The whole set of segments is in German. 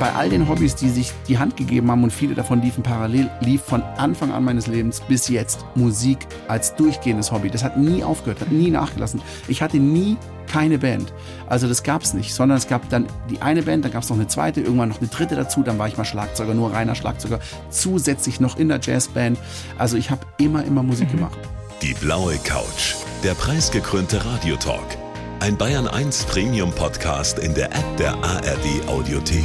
bei all den Hobbys, die sich die Hand gegeben haben und viele davon liefen parallel, lief von Anfang an meines Lebens bis jetzt Musik als durchgehendes Hobby. Das hat nie aufgehört, hat nie nachgelassen. Ich hatte nie keine Band. Also das gab es nicht, sondern es gab dann die eine Band, dann gab es noch eine zweite, irgendwann noch eine dritte dazu, dann war ich mal Schlagzeuger, nur reiner Schlagzeuger, zusätzlich noch in der Jazzband. Also ich habe immer, immer Musik mhm. gemacht. Die blaue Couch, der preisgekrönte Radiotalk. Ein Bayern 1 Premium Podcast in der App der ARD Audiothek.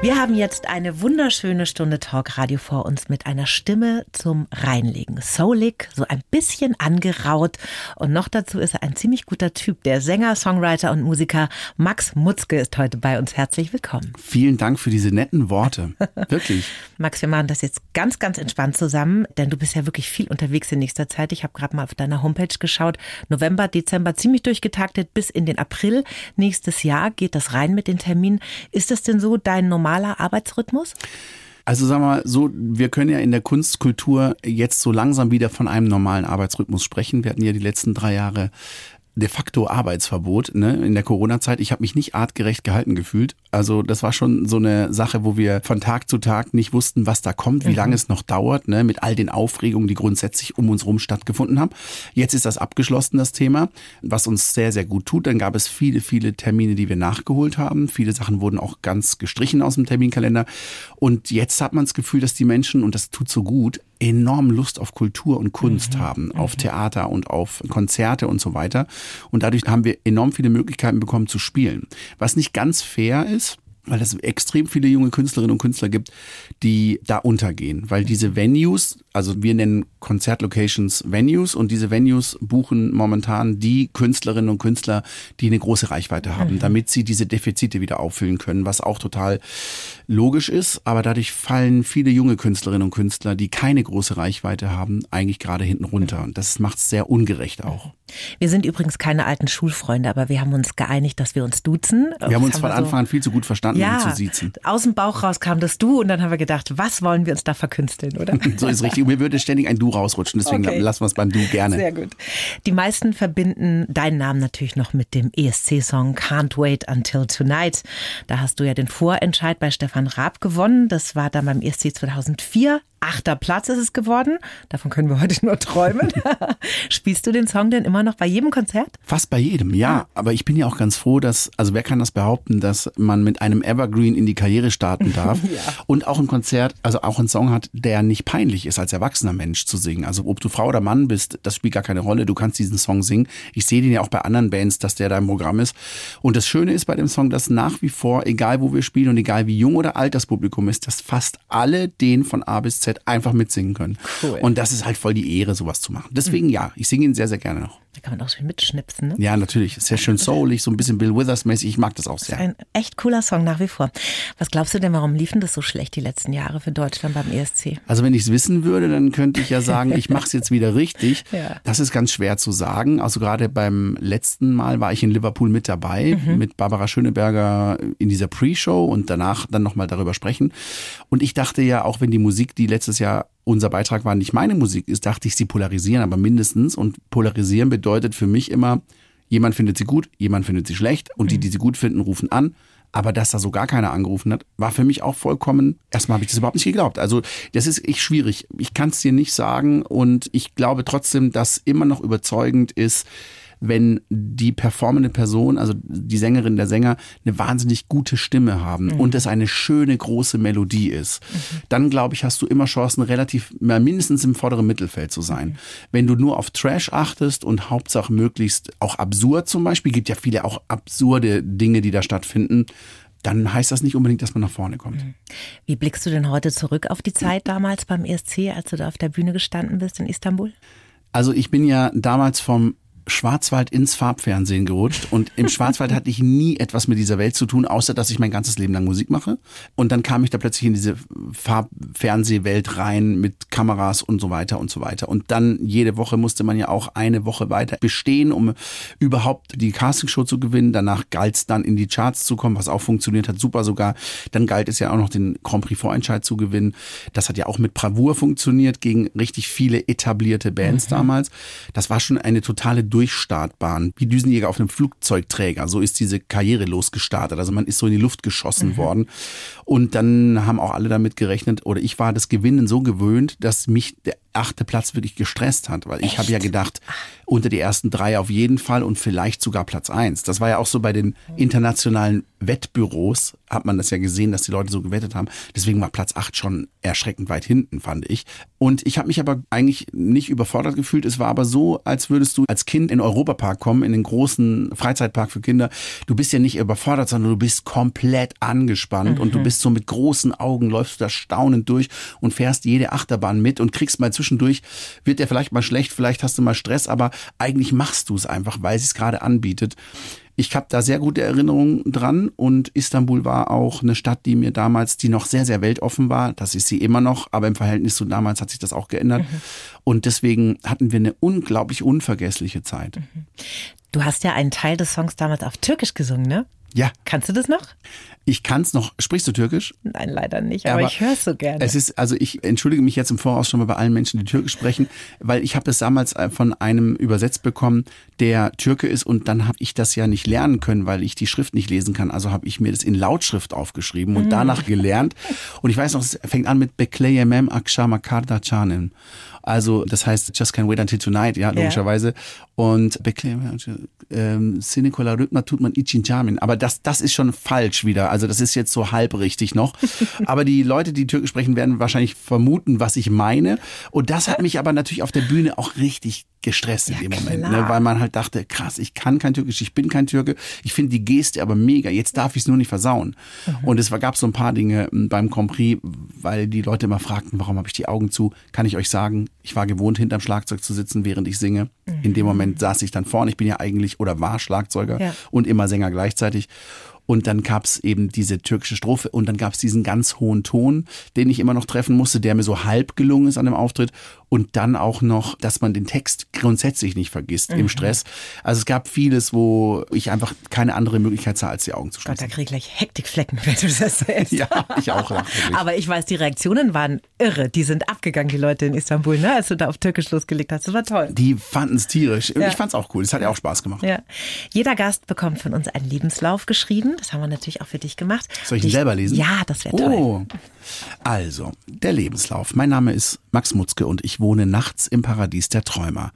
Wir haben jetzt eine wunderschöne Stunde Talkradio vor uns mit einer Stimme zum Reinlegen. Soulig, so ein bisschen angeraut. Und noch dazu ist er ein ziemlich guter Typ. Der Sänger, Songwriter und Musiker Max Mutzke ist heute bei uns. Herzlich willkommen. Vielen Dank für diese netten Worte. Wirklich. Max, wir machen das jetzt ganz, ganz entspannt zusammen, denn du bist ja wirklich viel unterwegs in nächster Zeit. Ich habe gerade mal auf deiner Homepage geschaut. November, Dezember ziemlich durchgetaktet bis in den April. Nächstes Jahr geht das rein mit den Terminen. Ist das denn so dein normaler normaler Arbeitsrhythmus? Also sagen wir mal so, wir können ja in der Kunstkultur jetzt so langsam wieder von einem normalen Arbeitsrhythmus sprechen. Wir hatten ja die letzten drei Jahre de facto Arbeitsverbot ne, in der Corona-Zeit. Ich habe mich nicht artgerecht gehalten gefühlt. Also das war schon so eine Sache, wo wir von Tag zu Tag nicht wussten, was da kommt, wie mhm. lange es noch dauert, ne, mit all den Aufregungen, die grundsätzlich um uns rum stattgefunden haben. Jetzt ist das abgeschlossen, das Thema, was uns sehr, sehr gut tut. Dann gab es viele, viele Termine, die wir nachgeholt haben. Viele Sachen wurden auch ganz gestrichen aus dem Terminkalender. Und jetzt hat man das Gefühl, dass die Menschen, und das tut so gut, enorm Lust auf Kultur und Kunst mhm. haben, auf mhm. Theater und auf Konzerte und so weiter. Und dadurch haben wir enorm viele Möglichkeiten bekommen zu spielen. Was nicht ganz fair ist, weil es extrem viele junge Künstlerinnen und Künstler gibt, die da untergehen, weil diese Venues, also wir nennen Konzertlocations Venues und diese Venues buchen momentan die Künstlerinnen und Künstler, die eine große Reichweite haben, mhm. damit sie diese Defizite wieder auffüllen können, was auch total logisch ist, aber dadurch fallen viele junge Künstlerinnen und Künstler, die keine große Reichweite haben, eigentlich gerade hinten runter und das macht es sehr ungerecht auch. Wir sind übrigens keine alten Schulfreunde, aber wir haben uns geeinigt, dass wir uns duzen. Wir haben uns haben von Anfang so an viel zu gut verstanden, ja, um zu siezen. Aus dem Bauch raus kam das Du und dann haben wir gedacht, was wollen wir uns da verkünsteln, oder? so ist richtig. Mir würde ständig ein Du rausrutschen, deswegen okay. lassen wir es beim Du gerne. Sehr gut. Die meisten verbinden deinen Namen natürlich noch mit dem ESC-Song Can't Wait Until Tonight. Da hast du ja den Vorentscheid bei Stefan Raab gewonnen. Das war dann beim ESC 2004. Achter Platz ist es geworden. Davon können wir heute nur träumen. Spielst du den Song denn immer noch bei jedem Konzert? Fast bei jedem, ja. Aber ich bin ja auch ganz froh, dass, also wer kann das behaupten, dass man mit einem Evergreen in die Karriere starten darf ja. und auch ein Konzert, also auch einen Song hat, der nicht peinlich ist, als erwachsener Mensch zu singen. Also ob du Frau oder Mann bist, das spielt gar keine Rolle. Du kannst diesen Song singen. Ich sehe den ja auch bei anderen Bands, dass der da im Programm ist. Und das Schöne ist bei dem Song, dass nach wie vor, egal wo wir spielen und egal wie jung oder alt das Publikum ist, dass fast alle den von A bis Z einfach mitsingen können. Cool. Und das ist halt voll die Ehre, sowas zu machen. Deswegen ja, ich singe ihn sehr, sehr gerne noch. Da kann man auch schön mitschnipsen, ne? Ja, natürlich. Sehr schön soulig, so ein bisschen Bill Withers-mäßig. Ich mag das auch sehr. Das ist ein echt cooler Song nach wie vor. Was glaubst du denn, warum liefen das so schlecht die letzten Jahre für Deutschland beim ESC? Also wenn ich es wissen würde, dann könnte ich ja sagen, ich mache es jetzt wieder richtig. ja. Das ist ganz schwer zu sagen. Also gerade beim letzten Mal war ich in Liverpool mit dabei, mhm. mit Barbara Schöneberger in dieser Pre-Show und danach dann nochmal darüber sprechen. Und ich dachte ja, auch wenn die Musik, die letztes Jahr unser Beitrag war, nicht meine Musik ist, dachte ich, sie polarisieren, aber mindestens. Und polarisieren bedeutet für mich immer, jemand findet sie gut, jemand findet sie schlecht und die, mhm. die sie gut finden, rufen an. Aber dass da so gar keiner angerufen hat, war für mich auch vollkommen, erstmal habe ich das überhaupt nicht geglaubt. Also das ist echt schwierig. Ich kann es dir nicht sagen und ich glaube trotzdem, dass immer noch überzeugend ist, wenn die performende Person, also die Sängerin, der Sänger, eine wahnsinnig gute Stimme haben mhm. und es eine schöne große Melodie ist, mhm. dann glaube ich, hast du immer Chancen, relativ mindestens im vorderen Mittelfeld zu sein. Mhm. Wenn du nur auf Trash achtest und Hauptsache möglichst auch absurd zum Beispiel, gibt ja viele auch absurde Dinge, die da stattfinden, dann heißt das nicht unbedingt, dass man nach vorne kommt. Mhm. Wie blickst du denn heute zurück auf die Zeit damals beim ESC, als du da auf der Bühne gestanden bist in Istanbul? Also ich bin ja damals vom Schwarzwald ins Farbfernsehen gerutscht und im Schwarzwald hatte ich nie etwas mit dieser Welt zu tun, außer dass ich mein ganzes Leben lang Musik mache. Und dann kam ich da plötzlich in diese Farbfernsehwelt rein mit Kameras und so weiter und so weiter. Und dann jede Woche musste man ja auch eine Woche weiter bestehen, um überhaupt die Castingshow zu gewinnen. Danach galt es dann in die Charts zu kommen, was auch funktioniert hat, super sogar. Dann galt es ja auch noch den Grand Prix Vorentscheid zu gewinnen. Das hat ja auch mit Bravour funktioniert gegen richtig viele etablierte Bands mhm. damals. Das war schon eine totale Durchstartbahn, wie Düsenjäger auf einem Flugzeugträger. So ist diese Karriere losgestartet. Also man ist so in die Luft geschossen mhm. worden. Und dann haben auch alle damit gerechnet, oder ich war das Gewinnen so gewöhnt, dass mich der achte Platz wirklich gestresst hat, weil ich habe ja gedacht, unter die ersten drei auf jeden Fall und vielleicht sogar Platz eins. Das war ja auch so bei den internationalen Wettbüros, hat man das ja gesehen, dass die Leute so gewettet haben. Deswegen war Platz acht schon erschreckend weit hinten, fand ich. Und ich habe mich aber eigentlich nicht überfordert gefühlt. Es war aber so, als würdest du als Kind in Europapark kommen, in den großen Freizeitpark für Kinder. Du bist ja nicht überfordert, sondern du bist komplett angespannt mhm. und du bist so mit großen Augen, läufst du da staunend durch und fährst jede Achterbahn mit und kriegst mal zwischendurch, wird dir vielleicht mal schlecht, vielleicht hast du mal Stress, aber eigentlich machst du es einfach, weil sie es gerade anbietet. Ich habe da sehr gute Erinnerungen dran und Istanbul war auch eine Stadt, die mir damals, die noch sehr, sehr weltoffen war. Das ist sie immer noch, aber im Verhältnis zu damals hat sich das auch geändert. Mhm. Und deswegen hatten wir eine unglaublich unvergessliche Zeit. Mhm. Du hast ja einen Teil des Songs damals auf Türkisch gesungen, ne? Ja. Kannst du das noch? Ich kann es noch. Sprichst du Türkisch? Nein, leider nicht, aber, aber ich höre es so gerne. Es ist, also ich entschuldige mich jetzt im Voraus schon mal bei allen Menschen, die Türkisch sprechen, weil ich habe das damals äh, von einem übersetzt bekommen, der Türke ist und dann habe ich das ja nicht lernen können, weil ich die Schrift nicht lesen kann. Also habe ich mir das in Lautschrift aufgeschrieben und mhm. danach gelernt. Und ich weiß noch, es fängt an mit Bekleyemem Akshama Karda Chanin. Also das heißt Just Can't Wait Until Tonight, ja, logischerweise. Ja. Und ähm, Sinekola Rhythma tut man Ichinjamin. Aber das, das ist schon falsch wieder. Also das ist jetzt so halb richtig noch. aber die Leute, die Türkisch sprechen, werden wahrscheinlich vermuten, was ich meine. Und das hat mich aber natürlich auf der Bühne auch richtig gestresst in dem Moment, ne? weil man halt dachte, krass, ich kann kein Türkisch, ich bin kein Türke, ich finde die Geste aber mega, jetzt darf ich es nur nicht versauen. Mhm. Und es gab so ein paar Dinge hm, beim Grand Prix, weil die Leute immer fragten, warum habe ich die Augen zu, kann ich euch sagen, ich war gewohnt, hinterm Schlagzeug zu sitzen, während ich singe. Mhm. In dem Moment saß ich dann vorne, ich bin ja eigentlich oder war Schlagzeuger ja. und immer Sänger gleichzeitig. Und dann gab es eben diese türkische Strophe und dann gab es diesen ganz hohen Ton, den ich immer noch treffen musste, der mir so halb gelungen ist an dem Auftritt. Und dann auch noch, dass man den Text grundsätzlich nicht vergisst mhm. im Stress. Also es gab vieles, wo ich einfach keine andere Möglichkeit sah, als die Augen zu schließen. Gott, da kriege ich gleich Hektikflecken, wenn du das erzählst. ja, ich auch. Aber ich weiß, die Reaktionen waren irre. Die sind abgegangen, die Leute in Istanbul, ne? als du da auf Türkisch losgelegt hast. Das war toll. Die fanden es tierisch. Ja. Ich fand es auch cool. Es hat ja auch Spaß gemacht. Ja. Jeder Gast bekommt von uns einen Lebenslauf geschrieben. Das haben wir natürlich auch für dich gemacht. Soll ich ihn selber lesen? Ja, das wäre toll. Oh. Also, der Lebenslauf. Mein Name ist Max Mutzke und ich wohne nachts im Paradies der Träumer.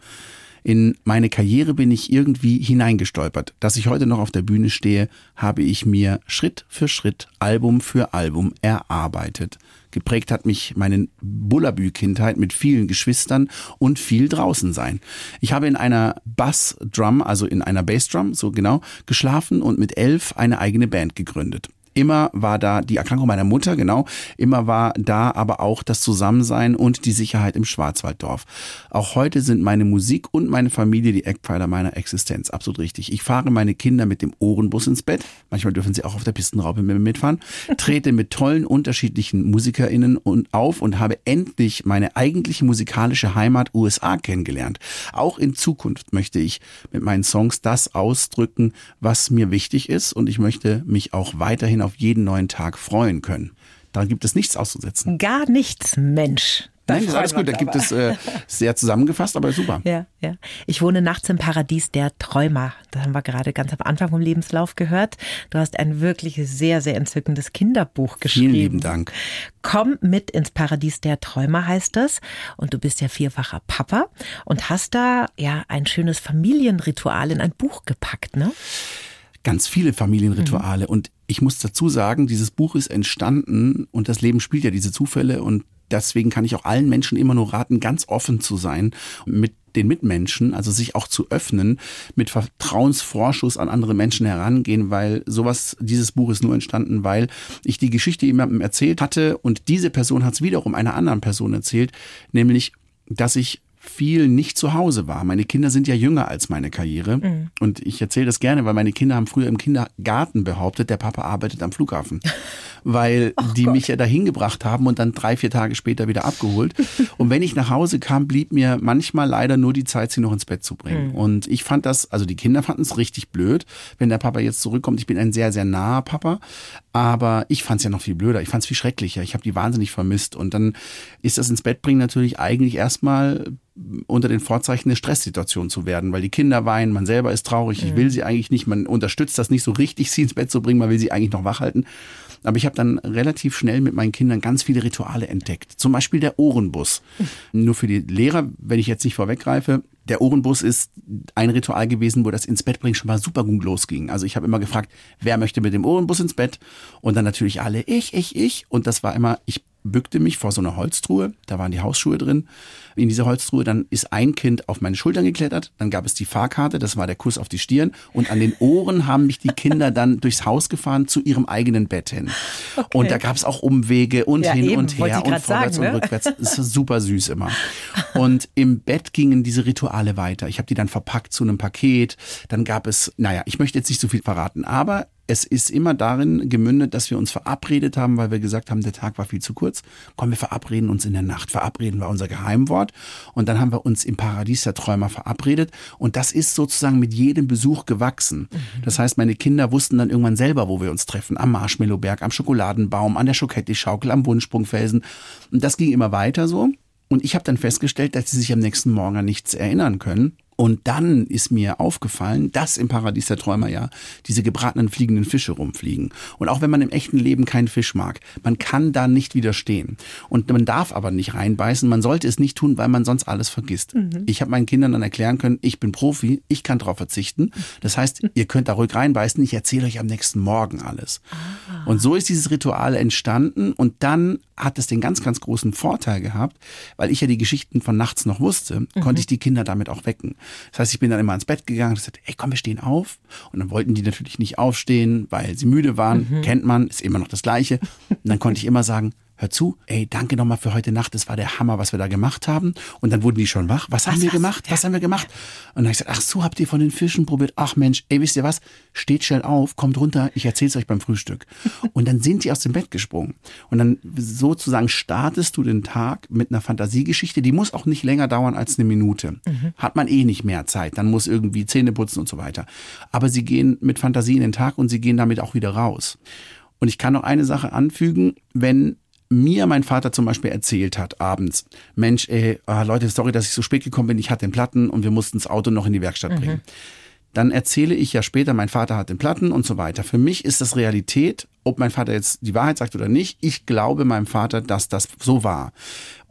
In meine Karriere bin ich irgendwie hineingestolpert. Dass ich heute noch auf der Bühne stehe, habe ich mir Schritt für Schritt, Album für Album erarbeitet. Geprägt hat mich meine Bullabü-Kindheit mit vielen Geschwistern und viel draußen sein. Ich habe in einer Bassdrum, also in einer Bassdrum, so genau, geschlafen und mit elf eine eigene Band gegründet. Immer war da die Erkrankung meiner Mutter, genau. Immer war da aber auch das Zusammensein und die Sicherheit im Schwarzwalddorf. Auch heute sind meine Musik und meine Familie die Eckpfeiler meiner Existenz. Absolut richtig. Ich fahre meine Kinder mit dem Ohrenbus ins Bett. Manchmal dürfen sie auch auf der Pistenraupe mit mir mitfahren. Trete mit tollen unterschiedlichen MusikerInnen auf und habe endlich meine eigentliche musikalische Heimat USA kennengelernt. Auch in Zukunft möchte ich mit meinen Songs das ausdrücken, was mir wichtig ist und ich möchte mich auch weiterhin auf jeden neuen Tag freuen können. Da gibt es nichts auszusetzen. Gar nichts, Mensch. Da Nein, ist alles gut. Da gibt es äh, sehr zusammengefasst, aber super. Ja, ja. Ich wohne nachts im Paradies der Träumer. Das haben wir gerade ganz am Anfang vom Lebenslauf gehört. Du hast ein wirklich sehr, sehr entzückendes Kinderbuch geschrieben. Vielen lieben Dank. Komm mit ins Paradies der Träumer heißt es. Und du bist ja vierfacher Papa und hast da ja ein schönes Familienritual in ein Buch gepackt, ne? Ganz viele Familienrituale. Mhm. Und ich muss dazu sagen, dieses Buch ist entstanden und das Leben spielt ja diese Zufälle und deswegen kann ich auch allen Menschen immer nur raten, ganz offen zu sein mit den Mitmenschen, also sich auch zu öffnen, mit Vertrauensvorschuss an andere Menschen herangehen, weil sowas, dieses Buch ist nur entstanden, weil ich die Geschichte jemandem erzählt hatte und diese Person hat es wiederum einer anderen Person erzählt, nämlich, dass ich viel nicht zu Hause war. Meine Kinder sind ja jünger als meine Karriere. Mhm. Und ich erzähle das gerne, weil meine Kinder haben früher im Kindergarten behauptet, der Papa arbeitet am Flughafen. weil oh die Gott. mich ja dahin gebracht haben und dann drei, vier Tage später wieder abgeholt. und wenn ich nach Hause kam, blieb mir manchmal leider nur die Zeit, sie noch ins Bett zu bringen. Mhm. Und ich fand das, also die Kinder fanden es richtig blöd, wenn der Papa jetzt zurückkommt. Ich bin ein sehr, sehr naher Papa. Aber ich fand es ja noch viel blöder. Ich fand es viel schrecklicher. Ich habe die wahnsinnig vermisst. Und dann ist das ins Bett bringen natürlich eigentlich erstmal unter den Vorzeichen eine Stresssituation zu werden, weil die Kinder weinen, man selber ist traurig, ich will sie eigentlich nicht, man unterstützt das nicht so richtig, sie ins Bett zu bringen, man will sie eigentlich noch wach halten. Aber ich habe dann relativ schnell mit meinen Kindern ganz viele Rituale entdeckt. Zum Beispiel der Ohrenbus. Nur für die Lehrer, wenn ich jetzt nicht vorweggreife, der Ohrenbus ist ein Ritual gewesen, wo das ins Bett bringen schon mal super gut losging. Also ich habe immer gefragt, wer möchte mit dem Ohrenbus ins Bett? Und dann natürlich alle, ich, ich, ich. Und das war immer, ich bückte mich vor so einer Holztruhe, da waren die Hausschuhe drin. In dieser Holztruhe, dann ist ein Kind auf meine Schultern geklettert, dann gab es die Fahrkarte, das war der Kuss auf die Stirn und an den Ohren haben mich die Kinder dann durchs Haus gefahren zu ihrem eigenen Bett hin. Okay. Und da gab es auch Umwege und ja, hin eben, und her und vorwärts sagen, ne? und rückwärts. Es ist super süß immer. Und im Bett gingen diese Rituale weiter. Ich habe die dann verpackt zu einem Paket. Dann gab es, naja, ich möchte jetzt nicht so viel verraten, aber es ist immer darin gemündet, dass wir uns verabredet haben, weil wir gesagt haben, der Tag war viel zu kurz. Komm, wir verabreden uns in der Nacht. Verabreden war unser Geheimwort. Und dann haben wir uns im Paradies der Träumer verabredet. Und das ist sozusagen mit jedem Besuch gewachsen. Mhm. Das heißt, meine Kinder wussten dann irgendwann selber, wo wir uns treffen. Am Marshmallowberg, am Schokoladenbaum, an der Schoketti-Schaukel, am Wunschsprungfelsen. Und das ging immer weiter so. Und ich habe dann festgestellt, dass sie sich am nächsten Morgen an nichts erinnern können. Und dann ist mir aufgefallen, dass im Paradies der Träumer ja diese gebratenen fliegenden Fische rumfliegen. Und auch wenn man im echten Leben keinen Fisch mag, man kann da nicht widerstehen. Und man darf aber nicht reinbeißen. Man sollte es nicht tun, weil man sonst alles vergisst. Mhm. Ich habe meinen Kindern dann erklären können, ich bin Profi, ich kann darauf verzichten. Das heißt, ihr könnt da ruhig reinbeißen. Ich erzähle euch am nächsten Morgen alles. Ah. Und so ist dieses Ritual entstanden. Und dann hat es den ganz, ganz großen Vorteil gehabt, weil ich ja die Geschichten von nachts noch wusste, mhm. konnte ich die Kinder damit auch wecken. Das heißt, ich bin dann immer ins Bett gegangen und gesagt, ey, komm, wir stehen auf. Und dann wollten die natürlich nicht aufstehen, weil sie müde waren. Mhm. Kennt man, ist immer noch das Gleiche. Und dann konnte ich immer sagen, hör zu, ey, danke nochmal für heute Nacht, das war der Hammer, was wir da gemacht haben. Und dann wurden die schon wach. Was, was haben wir gemacht? Was haben wir gemacht? Und dann habe ich gesagt, ach so, habt ihr von den Fischen probiert? Ach Mensch, ey, wisst ihr was? Steht schnell auf, kommt runter, ich erzähl's euch beim Frühstück. Und dann sind die aus dem Bett gesprungen. Und dann sozusagen startest du den Tag mit einer Fantasiegeschichte, die muss auch nicht länger dauern als eine Minute. Mhm. Hat man eh nicht mehr Zeit, dann muss irgendwie Zähne putzen und so weiter. Aber sie gehen mit Fantasie in den Tag und sie gehen damit auch wieder raus. Und ich kann noch eine Sache anfügen, wenn mir mein Vater zum Beispiel erzählt hat abends, Mensch, ey, ah, Leute, sorry, dass ich so spät gekommen bin, ich hatte den Platten und wir mussten das Auto noch in die Werkstatt bringen. Mhm. Dann erzähle ich ja später, mein Vater hat den Platten und so weiter. Für mich ist das Realität, ob mein Vater jetzt die Wahrheit sagt oder nicht. Ich glaube meinem Vater, dass das so war.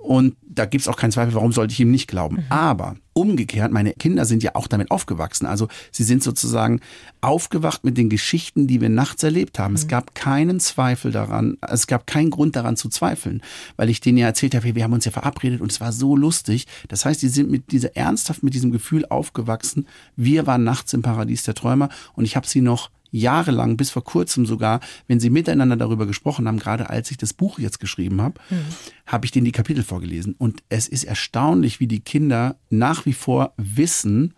Und da gibt's auch keinen Zweifel, warum sollte ich ihm nicht glauben. Mhm. Aber umgekehrt, meine Kinder sind ja auch damit aufgewachsen. Also sie sind sozusagen aufgewacht mit den Geschichten, die wir nachts erlebt haben. Mhm. Es gab keinen Zweifel daran, es gab keinen Grund daran zu zweifeln, weil ich denen ja erzählt habe, wir haben uns ja verabredet und es war so lustig. Das heißt, die sind mit dieser ernsthaft mit diesem Gefühl aufgewachsen. Wir waren nachts im Paradies der Träumer und ich habe sie noch jahrelang, bis vor kurzem sogar, wenn sie miteinander darüber gesprochen haben, gerade als ich das Buch jetzt geschrieben habe, mhm. habe ich denen die Kapitel vorgelesen. Und es ist erstaunlich, wie die Kinder nach wie vor wissen,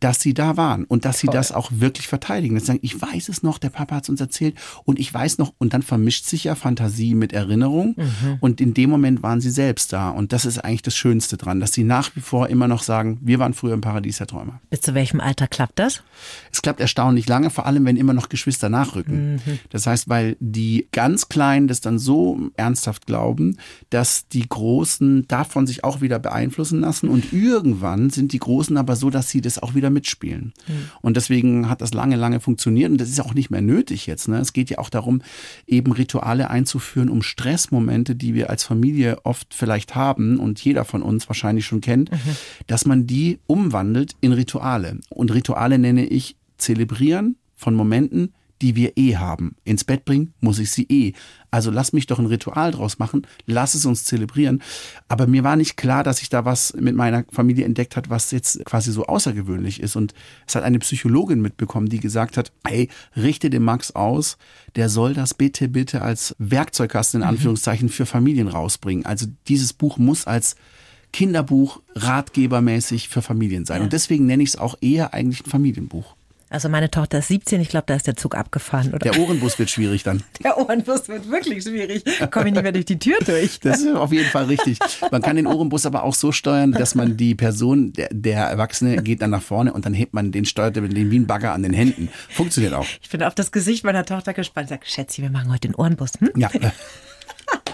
dass sie da waren und dass Toll. sie das auch wirklich verteidigen. Dass sie sagen, ich weiß es noch, der Papa hat es uns erzählt und ich weiß noch, und dann vermischt sich ja Fantasie mit Erinnerung mhm. und in dem Moment waren sie selbst da und das ist eigentlich das Schönste dran, dass sie nach wie vor immer noch sagen, wir waren früher im Paradies der Träumer. Bis zu welchem Alter klappt das? Es klappt erstaunlich lange, vor allem wenn immer noch Geschwister nachrücken. Mhm. Das heißt, weil die ganz Kleinen das dann so ernsthaft glauben, dass die Großen davon sich auch wieder beeinflussen lassen und irgendwann sind die Großen aber so, dass sie das auch wieder wieder mitspielen. Mhm. Und deswegen hat das lange, lange funktioniert und das ist auch nicht mehr nötig jetzt. Ne? Es geht ja auch darum, eben Rituale einzuführen, um Stressmomente, die wir als Familie oft vielleicht haben und jeder von uns wahrscheinlich schon kennt, mhm. dass man die umwandelt in Rituale. Und Rituale nenne ich zelebrieren von Momenten, die wir eh haben. Ins Bett bringen muss ich sie eh. Also lass mich doch ein Ritual draus machen, lass es uns zelebrieren. Aber mir war nicht klar, dass ich da was mit meiner Familie entdeckt hat, was jetzt quasi so außergewöhnlich ist. Und es hat eine Psychologin mitbekommen, die gesagt hat, hey, richte dem Max aus, der soll das bitte, bitte als Werkzeugkasten in mhm. Anführungszeichen für Familien rausbringen. Also dieses Buch muss als Kinderbuch, ratgebermäßig für Familien sein. Ja. Und deswegen nenne ich es auch eher eigentlich ein Familienbuch. Also meine Tochter ist 17, ich glaube, da ist der Zug abgefahren, oder? Der Ohrenbus wird schwierig dann. Der Ohrenbus wird wirklich schwierig. Komme ich nicht mehr durch die Tür durch. Das ist auf jeden Fall richtig. Man kann den Ohrenbus aber auch so steuern, dass man die Person, der, der Erwachsene geht dann nach vorne und dann hebt man den, steuert den wie ein Bagger an den Händen. Funktioniert auch. Ich bin auf das Gesicht meiner Tochter gespannt. Sag, Schätzi, wir machen heute den Ohrenbus. Hm? Ja.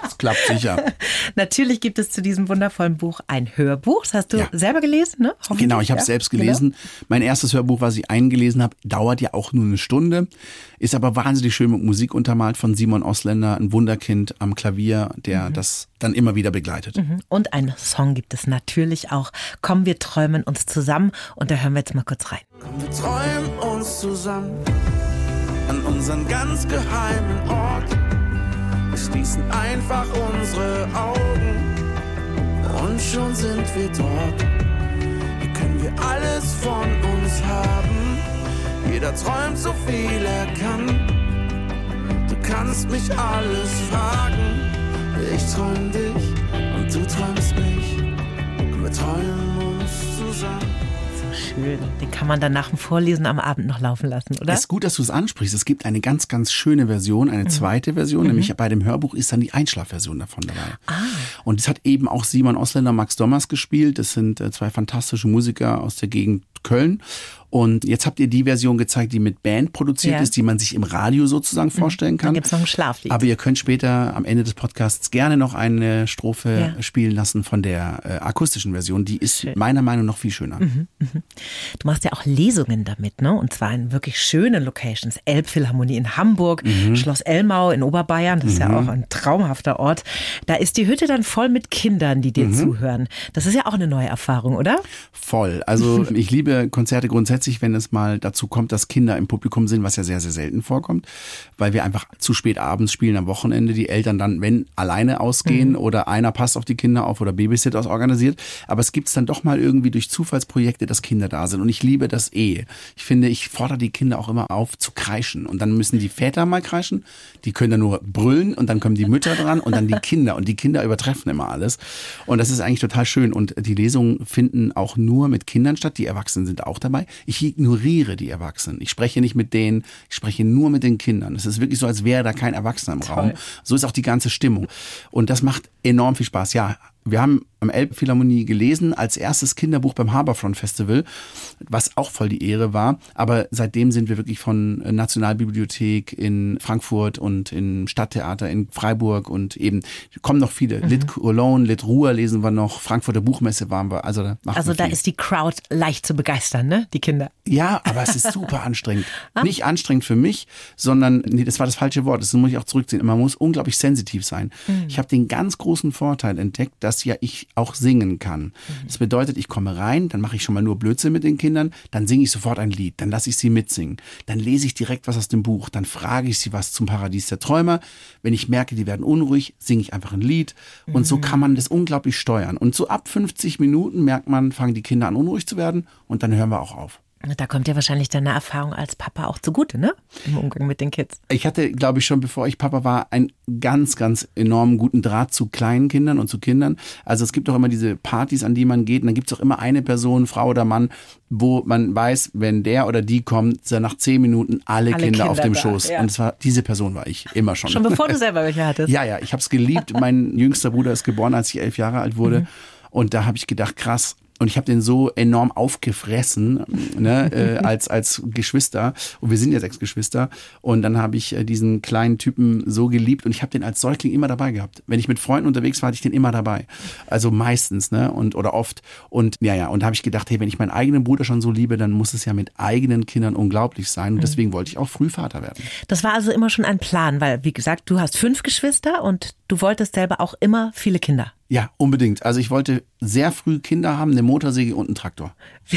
Das klappt sicher. Natürlich gibt es zu diesem wundervollen Buch ein Hörbuch. Das hast du Ja. selber gelesen, ne? Genau, ich habe es ja? selbst gelesen. Mein erstes Hörbuch, was ich eingelesen habe, dauert ja auch nur eine Stunde, ist aber wahnsinnig schön mit Musik untermalt von Simon Osländer, ein Wunderkind am Klavier, der das dann immer wieder begleitet. Genau. Und einen Song gibt es natürlich auch. Komm, wir träumen uns zusammen. Und da hören wir jetzt mal kurz rein. Komm, wir träumen uns zusammen an unseren ganz geheimen Ort. Wir schließen einfach unsere Augen und schon sind wir dort. Hier können wir alles von uns haben. Jeder träumt so viel er kann. Du kannst mich alles fragen. Ich träum dich und du träumst mich. Komm, wir träumen uns zusammen. Schön. Den kann man dann nach dem Vorlesen am Abend noch laufen lassen, oder? Es ist gut, dass du es ansprichst. Es gibt eine ganz, ganz schöne Version, Mhm. eine zweite Version, nämlich bei dem Hörbuch ist dann die Einschlafversion davon dabei. Ah. Und es hat eben auch Simon Osländer, Max Dommers gespielt. Das sind äh, zwei fantastische Musiker aus der Gegend Köln. Und jetzt habt ihr die Version gezeigt, die mit Band produziert Ja. Mhm. ist, die man sich im Radio sozusagen vorstellen Dann kann. gibt's noch ein Schlaflied. Aber ihr könnt später am Ende des Podcasts gerne noch eine Strophe Ja. spielen lassen von der äh, akustischen Version. Die ist meiner Meinung nach noch viel schöner. Mhm. Du machst ja auch Lesungen damit, ne? Und zwar in wirklich schönen Locations. Elbphilharmonie in Hamburg, Mhm. Schloss Elmau in Oberbayern, das ist ja auch ein traumhafter Ort. Da ist die Hütte dann voll mit Kindern, die Mhm. dir zuhören. Das ist ja auch eine neue Erfahrung, oder? Voll. Also ich liebe Konzerte grundsätzlich, wenn es mal dazu kommt, dass Kinder im Publikum sind, was ja sehr, sehr selten vorkommt, weil wir einfach zu spät abends spielen am Wochenende, die Eltern dann, wenn, alleine ausgehen oder einer passt auf die Kinder auf oder Babysitter organisiert. Aber es gibt es dann doch mal irgendwie durch Zufallsprojekte, dass Kinder da sind. Und ich liebe das eh. Ich finde, ich fordere die Kinder auch immer auf zu kreischen. Und dann müssen die Väter mal kreischen, die können dann nur brüllen und dann kommen die Mütter dran und dann die Kinder. Und die Kinder übertreffen immer alles. Und das ist eigentlich total schön. Und die Lesungen finden auch nur mit Kindern statt. Die Erwachsenen sind auch dabei. Ich ignoriere die Erwachsenen. Ich spreche nicht mit denen, ich spreche nur mit den Kindern. Es ist wirklich so, als wäre da kein Erwachsener im Raum. So ist auch die ganze Stimmung. Und das macht enorm viel Spaß. Ja, wir haben am Elbphilharmonie gelesen als erstes Kinderbuch beim Harbourfront Festival, was auch voll die Ehre war. Aber seitdem sind wir wirklich von Nationalbibliothek in Frankfurt und im Stadttheater in Freiburg und eben kommen noch viele. Lit Cologne, Lit Ruhr lesen wir noch, Frankfurter Buchmesse waren wir. Also da, Also da viel. ist die Crowd leicht zu begeistern, ne? Die Kinder. Ja, aber es ist super anstrengend. Nicht anstrengend für mich, sondern, nee, das war das falsche Wort, das muss ich auch zurückziehen. Man muss unglaublich sensitiv sein. Ich habe den ganz großen Vorteil entdeckt, dass ja ich auch singen kann. Das bedeutet, ich komme rein, dann mache ich schon mal nur Blödsinn mit den Kindern, dann singe ich sofort ein Lied, dann lasse ich sie mitsingen, dann lese ich direkt was aus dem Buch, dann frage ich sie was zum Paradies der Träumer. Wenn ich merke, die werden unruhig, singe ich einfach ein Lied. Und so kann man das unglaublich steuern. Und so ab 50 Minuten merkt man, fangen die Kinder an unruhig zu werden und dann hören wir auch auf. Da kommt ja wahrscheinlich deine Erfahrung als Papa auch zugute, ne? Im Umgang mit den Kids. Ich hatte, glaube ich, schon bevor ich Papa war, einen ganz, ganz enorm guten Draht zu kleinen Kindern und zu Kindern. Also es gibt auch immer diese Partys, an die man geht. Und dann gibt es auch immer eine Person, Frau oder Mann, wo man weiß, wenn der oder die kommt, sind nach zehn Minuten alle, Alle Kinder, auf Kinder dem da, Schoß. ja. Und es war diese Person war ich immer schon. Schon bevor du selber welche hattest. Ja, ja, ich habe es geliebt. Mein jüngster Bruder ist geboren, als ich elf Jahre alt wurde. Und da habe ich gedacht, krass. Und ich habe den so enorm aufgefressen, ne, äh, als, als Geschwister. Und wir sind ja sechs Geschwister. Und dann habe ich äh, diesen kleinen Typen so geliebt und ich habe den als Säugling immer dabei gehabt. Wenn ich mit Freunden unterwegs war, hatte ich den immer dabei. Also meistens, ne? Und oder oft. Und ja, ja, und da habe ich gedacht, hey, wenn ich meinen eigenen Bruder schon so liebe, dann muss es ja mit eigenen Kindern unglaublich sein. Und deswegen wollte ich auch früh Vater werden. Das war also immer schon ein Plan, weil, wie gesagt, du hast fünf Geschwister und du wolltest selber auch immer viele Kinder. Ja, unbedingt. Also ich wollte sehr früh Kinder haben, eine Motorsäge und einen Traktor.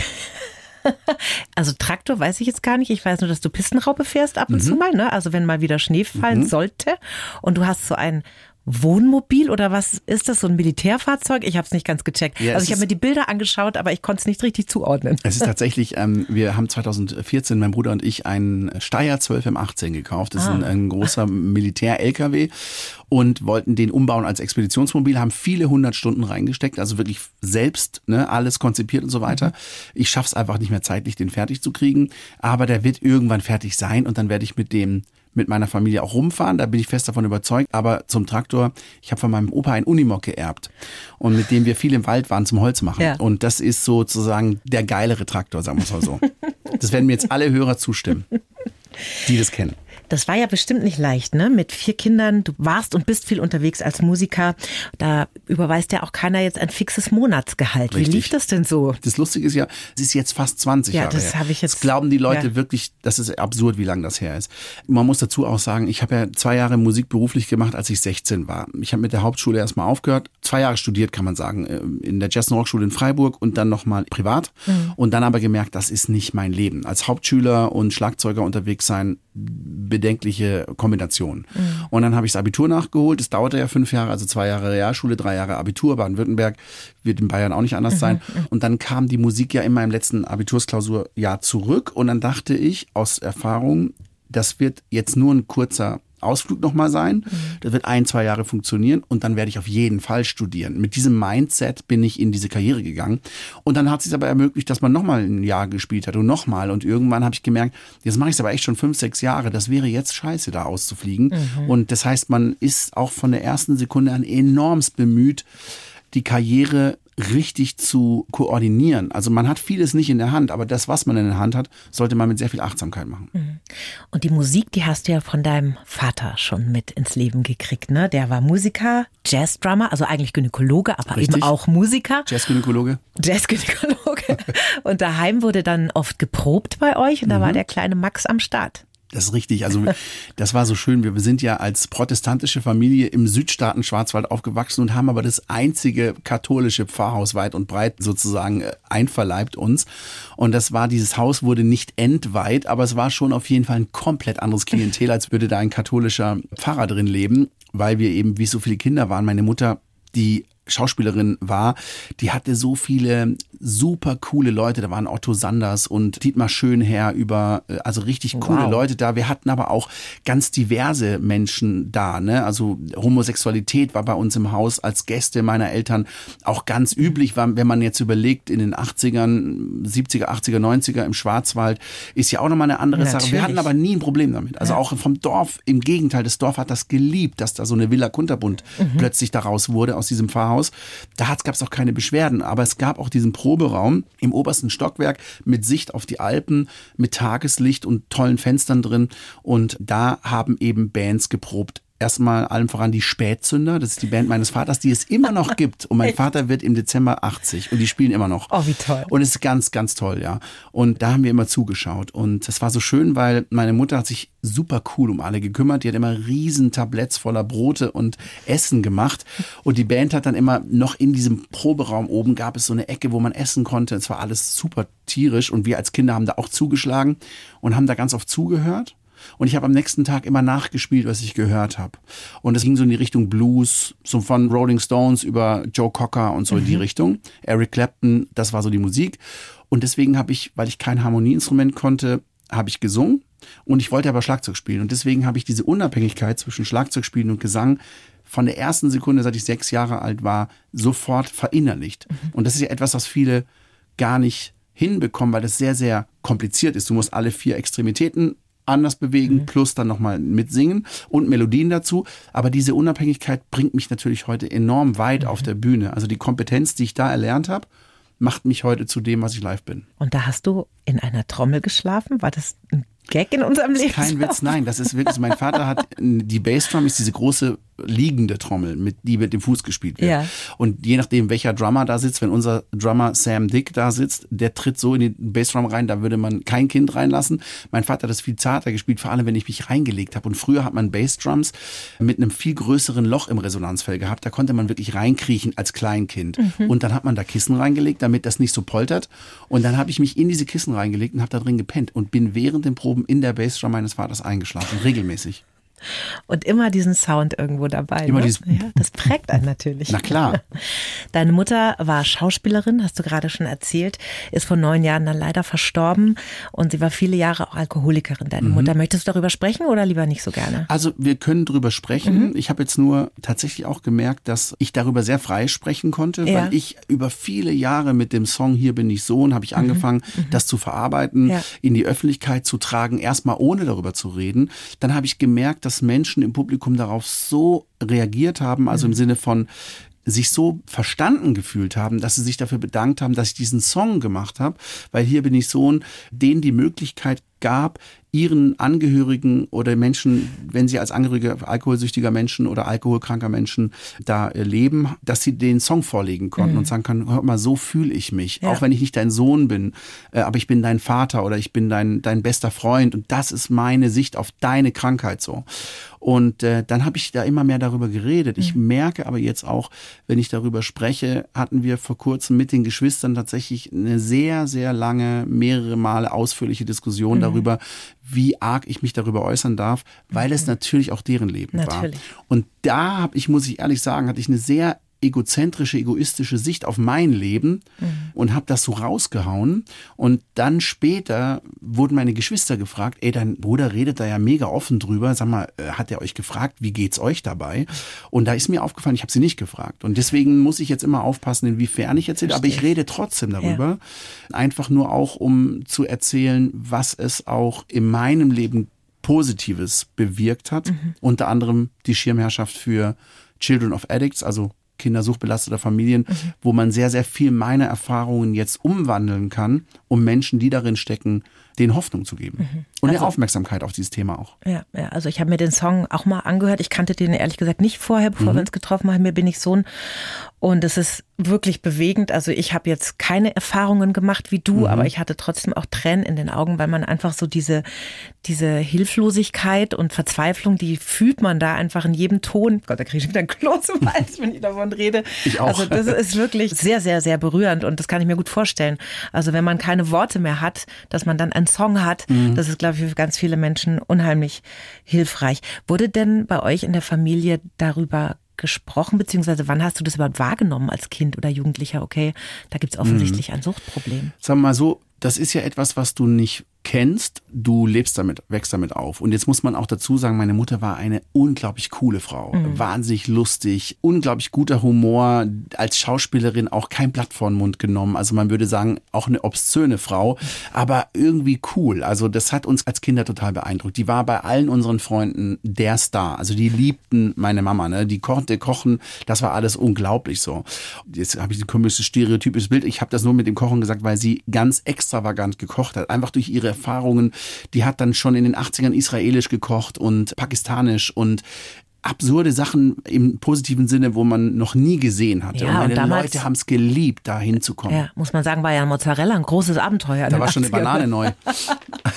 Also Traktor weiß ich jetzt gar nicht. Ich weiß nur, dass du Pistenraupe fährst ab und Mhm. zu mal, ne? Also wenn mal wieder Schnee fallen sollte und du hast so ein Wohnmobil oder was ist das? So ein Militärfahrzeug? Ich habe es nicht ganz gecheckt. Ja, also ich habe mir die Bilder angeschaut, aber ich konnte es nicht richtig zuordnen. Es ist tatsächlich, ähm, wir haben 2014, mein Bruder und ich, einen Steyr 12 M18 gekauft. Das ist ein, ein großer Militär-LKW und wollten den umbauen als Expeditionsmobil, haben viele hundert Stunden reingesteckt, also wirklich selbst ne, alles konzipiert und so weiter. Ich schaff's einfach nicht mehr zeitlich, den fertig zu kriegen, aber der wird irgendwann fertig sein und dann werde ich mit dem mit meiner Familie auch rumfahren, da bin ich fest davon überzeugt. Aber zum Traktor, ich habe von meinem Opa einen Unimog geerbt und mit dem wir viel im Wald waren zum Holz machen. Ja. Und das ist sozusagen der geilere Traktor, sagen wir es mal so. Das werden mir jetzt alle Hörer zustimmen, die das kennen. Das war ja bestimmt nicht leicht, ne? Mit vier Kindern, du warst und bist viel unterwegs als Musiker. Da überweist ja auch keiner jetzt ein fixes Monatsgehalt. Wie Richtig. lief das denn so? Das Lustige ist ja, es ist jetzt fast 20 Ja, Jahre das her. habe ich jetzt- Das glauben die Leute ja. wirklich, das ist absurd, wie lange das her ist. Man muss dazu auch sagen, ich habe ja zwei Jahre Musik beruflich gemacht, als ich 16 war. Ich habe mit der Hauptschule erstmal aufgehört, zwei Jahre studiert, kann man sagen, äh, in der Jazz- und Rockschule in Freiburg und dann nochmal privat. Mhm. Und dann aber gemerkt, das ist nicht mein Leben. Als Hauptschüler und Schlagzeuger unterwegs sein, bedenkliche Kombination. Und dann habe ich das Abitur nachgeholt. Es dauerte ja fünf Jahre, also zwei Jahre Realschule, drei Jahre Abitur. Baden-Württemberg wird in Bayern auch nicht anders sein. Und dann kam die Musik ja in meinem letzten Abitursklausurjahr zurück. Und dann dachte ich aus Erfahrung, das wird jetzt nur ein kurzer Ausflug nochmal sein. Das wird ein, zwei Jahre funktionieren und dann werde ich auf jeden Fall studieren. Mit diesem Mindset bin ich in diese Karriere gegangen. Und dann hat es sich aber ermöglicht, dass man nochmal ein Jahr gespielt hat und nochmal. Und irgendwann habe ich gemerkt, jetzt mache ich es aber echt schon fünf, sechs Jahre. Das wäre jetzt scheiße, da auszufliegen. Und das heißt, man ist auch von der ersten Sekunde an enormst bemüht, die Karriere richtig zu koordinieren. Also man hat vieles nicht in der Hand, aber das, was man in der Hand hat, sollte man mit sehr viel Achtsamkeit machen. Und die Musik, die hast du ja von deinem Vater schon mit ins Leben gekriegt, ne? Der war Musiker, Jazzdrummer, also eigentlich Gynäkologe, aber eben Richtig. auch Musiker. Jazzgynäkologe? Jazzgynäkologe. und daheim wurde dann oft geprobt bei euch und da Mhm. war der kleine Max am Start. Das ist richtig. Also das war so schön. Wir sind ja als protestantische Familie im Südstaaten Schwarzwald aufgewachsen und haben aber das einzige katholische Pfarrhaus weit und breit sozusagen äh, einverleibt uns. Und das war, dieses Haus wurde nicht entweiht, aber es war schon auf jeden Fall ein komplett anderes Klientel, als würde da ein katholischer Pfarrer drin leben, weil wir eben, wie so viele Kinder waren, meine Mutter, die Schauspielerin war, die hatte so viele super coole Leute. Da waren Otto Sanders und Dietmar Schönherr über, äh, also richtig coole Wow. Leute da. Wir hatten aber auch ganz diverse Menschen da. Ne? Also Homosexualität war bei uns im Haus als Gäste meiner Eltern auch ganz üblich. Wenn man jetzt überlegt, in den 80ern, 70er, 80er, 90er im Schwarzwald, ist ja auch nochmal eine andere Sache. Wir Natürlich. hatten aber nie ein Problem damit. Also auch vom Dorf, im Gegenteil, das Dorf hat das geliebt, dass da so eine Villa Kunterbund plötzlich daraus wurde aus diesem Pfarrhaus. Da gab es auch keine Beschwerden, aber es gab auch diesen Proberaum im obersten Stockwerk mit Sicht auf die Alpen, mit Tageslicht und tollen Fenstern drin. Und da haben eben Bands geprobt. Erstmal allem voran die Spätzünder, das ist die Band meines Vaters, die es immer noch gibt. Und mein Vater wird im Dezember 80 und die spielen immer noch. Oh, wie toll. Und es ist ganz, ganz toll, ja. Und da haben wir immer zugeschaut. Und das war so schön, weil meine Mutter hat sich super cool um alle gekümmert. Die hat immer riesen Tabletts voller Brote und Essen gemacht. Und die Band hat dann immer noch in diesem Proberaum oben gab es so eine Ecke, wo man essen konnte. Es war alles super tierisch. Und wir als Kinder haben da auch zugeschlagen und haben da ganz oft zugehört. Und ich habe am nächsten Tag immer nachgespielt, was ich gehört habe. Und es ging so in die Richtung Blues, so von Rolling Stones über Joe Cocker und so in die Richtung. Eric Clapton, das war so die Musik. Und deswegen habe ich, weil ich kein Harmonieinstrument konnte, habe ich gesungen. Und ich wollte aber Schlagzeug spielen. Und deswegen habe ich diese Unabhängigkeit zwischen Schlagzeugspielen und Gesang von der ersten Sekunde, seit ich sechs Jahre alt war, sofort verinnerlicht. Und das ist ja etwas, was viele gar nicht hinbekommen, weil das sehr, sehr kompliziert ist. Du musst alle vier Extremitäten anders bewegen, plus dann nochmal mitsingen und Melodien dazu. Aber diese Unabhängigkeit bringt mich natürlich heute enorm weit auf der Bühne. Also die Kompetenz, die ich da erlernt habe, macht mich heute zu dem, was ich live bin. Und da hast du in einer Trommel geschlafen? War das ein Gag in unserem Leben? Kein Witz, nein, das ist wirklich, mein Vater hat, die Bassdrum ist diese große liegende Trommel, mit, die mit dem Fuß gespielt wird. Ja. Und je nachdem, welcher Drummer da sitzt, wenn unser Drummer Sam Dick da sitzt, der tritt so in die Bassdrum rein, da würde man kein Kind reinlassen. Mein Vater hat das viel zarter gespielt, vor allem wenn ich mich reingelegt habe. Und früher hat man Bassdrums mit einem viel größeren Loch im Resonanzfell gehabt. Da konnte man wirklich reinkriechen als Kleinkind. Und dann hat man da Kissen reingelegt, damit das nicht so poltert. Und dann habe ich mich in diese Kissen reingelegt und habe da drin gepennt und bin während den Proben in der Bassdrum meines Vaters eingeschlafen, regelmäßig. Und immer diesen Sound irgendwo dabei. Immer ne? dieses- ja, das prägt einen natürlich. Na klar. Deine Mutter war Schauspielerin, hast du gerade schon erzählt, ist vor neun Jahren dann leider verstorben und sie war viele Jahre auch Alkoholikerin. Mhm. Deine Mutter, möchtest du darüber sprechen oder lieber nicht so gerne? Also wir können drüber sprechen. Ich habe jetzt nur tatsächlich auch gemerkt, dass ich darüber sehr frei sprechen konnte, Ja. weil ich über viele Jahre mit dem Song Hier bin ich Sohn habe ich angefangen, das zu verarbeiten, Ja. in die Öffentlichkeit zu tragen, erstmal ohne darüber zu reden. Dann habe ich gemerkt, dass Menschen im Publikum darauf so reagiert haben, also im Sinne von sich so verstanden gefühlt haben, dass sie sich dafür bedankt haben, dass ich diesen Song gemacht habe, weil hier bin ich Sohn, denen die Möglichkeit gab, ihren Angehörigen oder Menschen, wenn sie als Angehörige alkoholsüchtiger Menschen oder alkoholkranker Menschen da äh, leben, dass sie den Song vorlegen konnten und sagen können, hör mal, so fühle ich mich, Ja. auch wenn ich nicht dein Sohn bin, äh, aber ich bin dein Vater oder ich bin dein, dein bester Freund und das ist meine Sicht auf deine Krankheit so. Und äh, dann habe ich da immer mehr darüber geredet. Ich merke aber jetzt auch, wenn ich darüber spreche, hatten wir vor kurzem mit den Geschwistern tatsächlich eine sehr, sehr lange, mehrere Male ausführliche Diskussion darüber, wie arg ich mich darüber äußern darf, weil es natürlich auch deren Leben Natürlich. war. Und da habe ich, muss ich ehrlich sagen, hatte ich eine sehr egozentrische, egoistische Sicht auf mein Leben und habe das so rausgehauen. Und dann später wurden meine Geschwister gefragt, ey, dein Bruder redet da ja mega offen drüber. Sag mal, äh, hat er euch gefragt, wie geht's euch dabei? Und da ist mir aufgefallen, ich habe sie nicht gefragt. Und deswegen muss ich jetzt immer aufpassen, inwiefern ich erzähle. Aber ich rede trotzdem darüber. Einfach nur auch, um zu erzählen, was es auch in meinem Leben Positives bewirkt hat. Unter anderem die Schirmherrschaft für Children of Addicts, also Kinder suchtbelasteter Familien, wo man sehr, sehr viel meiner Erfahrungen jetzt umwandeln kann, um Menschen, die darin stecken, denen Hoffnung zu geben. Und eine Aufmerksamkeit auf dieses Thema auch. Ja, ja, also ich habe mir den Song auch mal angehört. Ich kannte den ehrlich gesagt nicht vorher, bevor wir uns getroffen haben. Mir bin ich Sohn. Und es ist wirklich bewegend. Also ich habe jetzt keine Erfahrungen gemacht wie du, aber ich hatte trotzdem auch Tränen in den Augen, weil man einfach so diese, diese Hilflosigkeit und Verzweiflung, die fühlt man da einfach in jedem Ton. Gott, da kriege ich wieder ein Kloß im Hals, wenn ich davon rede. Ich auch. Also das ist wirklich sehr, sehr, sehr berührend und das kann ich mir gut vorstellen. Also wenn man keine Worte mehr hat, dass man dann einen Song hat, das ist, glaube ich, für ganz viele Menschen unheimlich hilfreich. Wurde denn bei euch in der Familie darüber gesprochen, beziehungsweise wann hast du das überhaupt wahrgenommen als Kind oder Jugendlicher? Okay, da gibt es offensichtlich ein Suchtproblem. Sagen wir mal so, das ist ja etwas, was du nicht kennst, du lebst damit, wächst damit auf. Und jetzt muss man auch dazu sagen, meine Mutter war eine unglaublich coole Frau, wahnsinnig lustig, unglaublich guter Humor, als Schauspielerin auch kein Blatt vor den Mund genommen. Also man würde sagen, auch eine obszöne Frau, aber irgendwie cool. Also das hat uns als Kinder total beeindruckt. Die war bei allen unseren Freunden der Star. Also die liebten meine Mama, ne? Die konnte kochen, das war alles unglaublich so. Jetzt habe ich ein komisches stereotypisches Bild. Ich habe das nur mit dem Kochen gesagt, weil sie ganz extravagant gekocht hat. Einfach durch ihre Erfahrungen. Die hat dann schon in den 80ern israelisch gekocht und pakistanisch und absurde Sachen im positiven Sinne, wo man noch nie gesehen hatte. Ja, und meine und damals- Leute haben es geliebt, da hinzukommen. Ja, muss man sagen, war ja Mozzarella ein großes Abenteuer. Da war schon eine 80ern. Banane neu.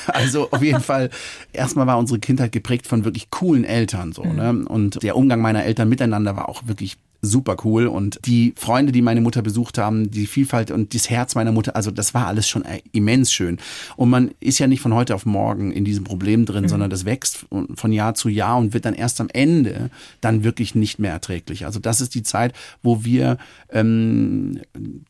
Also auf jeden Fall, erstmal war unsere Kindheit geprägt von wirklich coolen Eltern so, ne? Und der Umgang meiner Eltern miteinander war auch wirklich super cool und die Freunde, die meine Mutter besucht haben, die Vielfalt und das Herz meiner Mutter, also das war alles schon äh, immens schön. Und man ist ja nicht von heute auf morgen in diesem Problem drin, sondern das wächst von Jahr zu Jahr und wird dann erst am Ende dann wirklich nicht mehr erträglich. Also das ist die Zeit, wo wir ähm,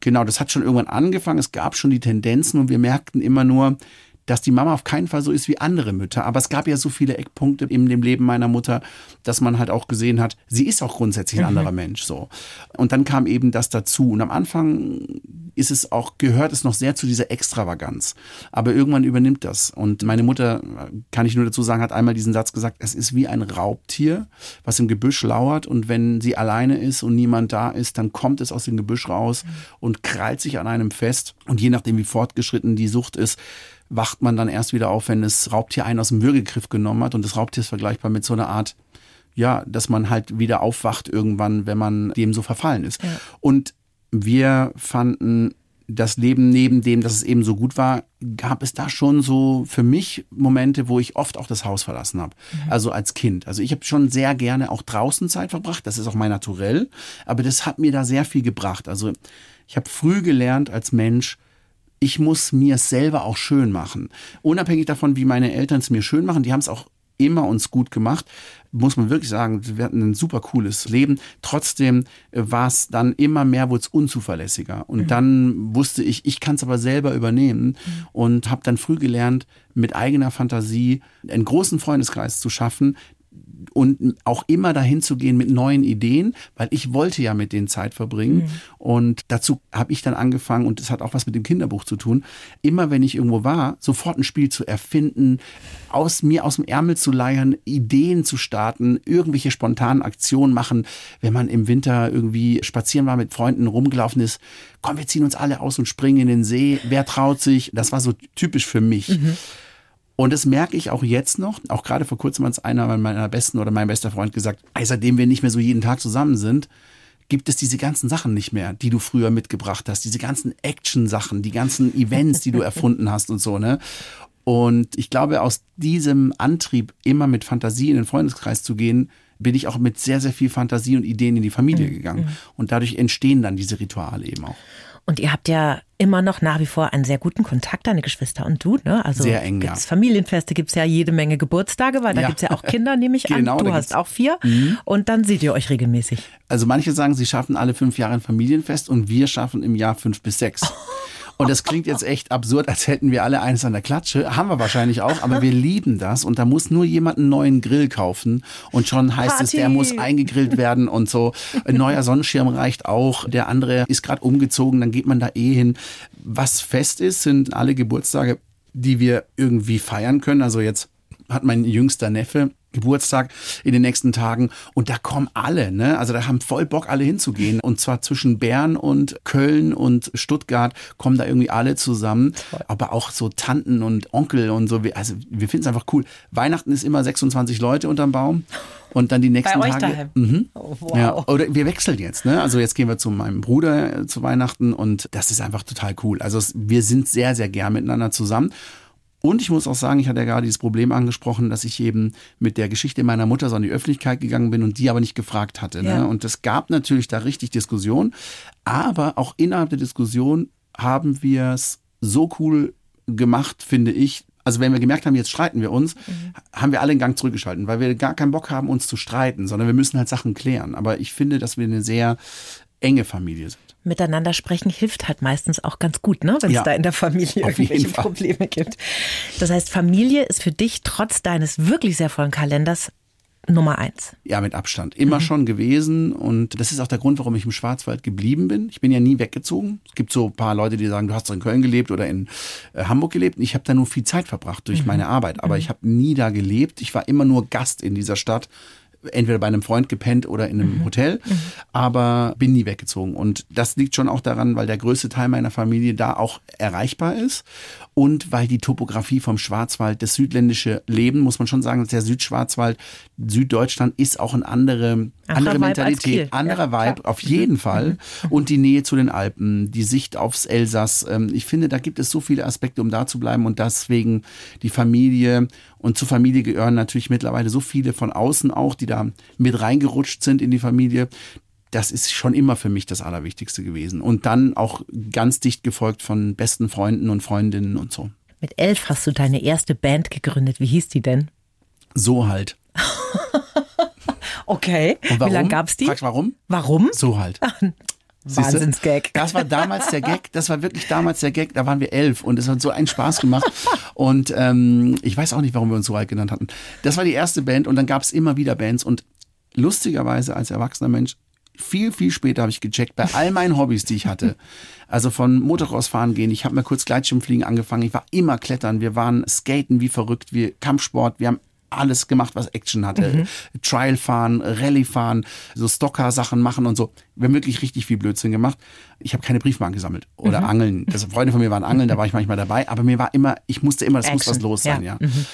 genau, das hat schon irgendwann angefangen. Es gab schon die Tendenzen und wir merkten immer nur, dass die Mama auf keinen Fall so ist wie andere Mütter. Aber es gab ja so viele Eckpunkte in dem Leben meiner Mutter, dass man halt auch gesehen hat, sie ist auch grundsätzlich ein anderer Mensch, so. Und dann kam eben das dazu. Und am Anfang ist es auch, gehört es noch sehr zu dieser Extravaganz. Aber irgendwann übernimmt das. Und meine Mutter, kann ich nur dazu sagen, hat einmal diesen Satz gesagt, es ist wie ein Raubtier, was im Gebüsch lauert. Und wenn sie alleine ist und niemand da ist, dann kommt es aus dem Gebüsch raus und krallt sich an einem fest. Und je nachdem, wie fortgeschritten die Sucht ist, wacht man dann erst wieder auf, wenn das Raubtier einen aus dem Würgegriff genommen hat. Und das Raubtier ist vergleichbar mit so einer Art, ja, dass man halt wieder aufwacht irgendwann, wenn man dem so verfallen ist. Und wir fanden das Leben neben dem, dass es eben so gut war, gab es da schon so für mich Momente, wo ich oft auch das Haus verlassen habe. Also als Kind. Also ich habe schon sehr gerne auch draußen Zeit verbracht. Das ist auch mein Naturell. Aber das hat mir da sehr viel gebracht. Also ich habe früh gelernt als Mensch, ich muss mir es selber auch schön machen. Unabhängig davon, wie meine Eltern es mir schön machen, die haben es auch immer uns gut gemacht. Muss man wirklich sagen, wir hatten ein super cooles Leben. Trotzdem äh, war es dann immer mehr, wurde es unzuverlässiger. Und mhm. dann wusste ich, ich kann es aber selber übernehmen mhm. und habe dann früh gelernt, mit eigener Fantasie einen großen Freundeskreis zu schaffen, und auch immer dahin zu gehen mit neuen Ideen, weil ich wollte ja mit denen Zeit verbringen. Mhm. Und dazu habe ich dann angefangen, und das hat auch was mit dem Kinderbuch zu tun, immer wenn ich irgendwo war, sofort ein Spiel zu erfinden, aus mir aus dem Ärmel zu leiern, Ideen zu starten, irgendwelche spontanen Aktionen machen, wenn man im Winter irgendwie spazieren war mit Freunden rumgelaufen ist, komm, wir ziehen uns alle aus und springen in den See, wer traut sich? Das war so typisch für mich. Mhm. Und das merke ich auch jetzt noch. Auch gerade vor kurzem hat es einer meiner besten oder mein bester Freund gesagt, seitdem wir nicht mehr so jeden Tag zusammen sind, gibt es diese ganzen Sachen nicht mehr, die du früher mitgebracht hast. Diese ganzen Action-Sachen, die ganzen Events, die du erfunden hast und so, ne? Und ich glaube, aus diesem Antrieb, immer mit Fantasie in den Freundeskreis zu gehen, bin ich auch mit sehr, sehr viel Fantasie und Ideen in die Familie mhm. gegangen. Und dadurch entstehen dann diese Rituale eben auch. Und ihr habt ja immer noch nach wie vor einen sehr guten Kontakt, deine Geschwister und du. Ne? Also sehr eng, gibt's ja. Familienfeste, gibt es ja jede Menge Geburtstage, weil da ja. gibt es ja auch Kinder, nehme ich genau, an. Du hast auch vier. Mhm. Und dann seht ihr euch regelmäßig. Also manche sagen, sie schaffen alle fünf Jahre ein Familienfest und wir schaffen im Jahr fünf bis sechs. Und das klingt jetzt echt absurd, als hätten wir alle eines an der Klatsche. Haben wir wahrscheinlich auch, aber wir lieben das. Und da muss nur jemand einen neuen Grill kaufen. Und schon heißt Party. es, der muss eingegrillt werden und so. Ein neuer Sonnenschirm reicht auch. Der andere ist gerade umgezogen, dann geht man da eh hin. Was fest ist, sind alle Geburtstage, die wir irgendwie feiern können. Also jetzt hat mein jüngster Neffe Geburtstag in den nächsten Tagen und da kommen alle, ne? Also da haben voll Bock alle hinzugehen und zwar zwischen Bern und Köln und Stuttgart kommen da irgendwie alle zusammen, aber auch so Tanten und Onkel und so, also wir finden es einfach cool. Weihnachten ist immer 26 Leute unterm Baum und dann die nächsten Bei euch Tage. Daheim. Mhm. Oh, wow. Ja, oder wir wechseln jetzt, ne? Also jetzt gehen wir zu meinem Bruder äh, zu Weihnachten und das ist einfach total cool. Also wir sind sehr sehr gern miteinander zusammen und ich muss auch sagen, ich hatte ja gerade dieses Problem angesprochen, dass ich eben mit der Geschichte meiner Mutter so an die Öffentlichkeit gegangen bin und die aber nicht gefragt hatte. Ne? Ja. Und es gab natürlich da richtig Diskussion. Aber auch innerhalb der Diskussion haben wir es so cool gemacht, finde ich, also wenn wir gemerkt haben, jetzt streiten wir uns, mhm. haben wir alle den Gang zurückgeschalten, weil wir gar keinen Bock haben, uns zu streiten, sondern wir müssen halt Sachen klären. Aber ich finde, dass wir eine sehr enge Familie sind miteinander sprechen hilft halt meistens auch ganz gut, ne? wenn es ja, da in der Familie irgendwelche Probleme gibt. Das heißt, Familie ist für dich trotz deines wirklich sehr vollen Kalenders Nummer eins. Ja, mit Abstand. Immer mhm. schon gewesen. Und das ist auch der Grund, warum ich im Schwarzwald geblieben bin. Ich bin ja nie weggezogen. Es gibt so ein paar Leute, die sagen, du hast doch in Köln gelebt oder in äh, Hamburg gelebt. Ich habe da nur viel Zeit verbracht durch mhm. meine Arbeit. Aber mhm. ich habe nie da gelebt. Ich war immer nur Gast in dieser Stadt entweder bei einem Freund gepennt oder in einem mhm. Hotel, mhm. aber bin nie weggezogen. Und das liegt schon auch daran, weil der größte Teil meiner Familie da auch erreichbar ist und weil die Topografie vom Schwarzwald, das südländische Leben, muss man schon sagen, der Südschwarzwald, Süddeutschland ist auch eine andere, andere Mentalität, anderer ja, Vibe, klar. auf jeden mhm. Fall. Mhm. Und die Nähe zu den Alpen, die Sicht aufs Elsass. Ähm, ich finde, da gibt es so viele Aspekte, um da zu bleiben und deswegen die Familie und zur Familie gehören natürlich mittlerweile so viele von außen auch, die da mit reingerutscht sind in die Familie. Das ist schon immer für mich das Allerwichtigste gewesen. Und dann auch ganz dicht gefolgt von besten Freunden und Freundinnen und so. Mit elf hast du deine erste Band gegründet. Wie hieß die denn? So halt. okay. Und warum? Wie lange gab's die? Fragst warum? Warum? So halt. Wahnsinnsgag. Das war damals der Gag, das war wirklich damals der Gag, da waren wir elf und es hat so einen Spaß gemacht. Und ähm, ich weiß auch nicht, warum wir uns so alt genannt hatten. Das war die erste Band und dann gab es immer wieder Bands und lustigerweise als erwachsener Mensch, viel, viel später habe ich gecheckt, bei all meinen Hobbys, die ich hatte, also von Motocross-Fahren gehen, ich habe mir kurz Gleitschirmfliegen angefangen, ich war immer klettern, wir waren skaten wie verrückt, wir Kampfsport, wir haben alles gemacht, was Action hatte. Mhm. Trial fahren, Rallye fahren, so Stocker-Sachen machen und so. Wir haben wirklich richtig viel Blödsinn gemacht. Ich habe keine Briefmarken gesammelt oder mhm. Angeln. Das Freunde von mir waren Angeln, da war ich manchmal dabei, aber mir war immer, ich musste immer, das Action. muss was los sein, ja. ja. Mhm.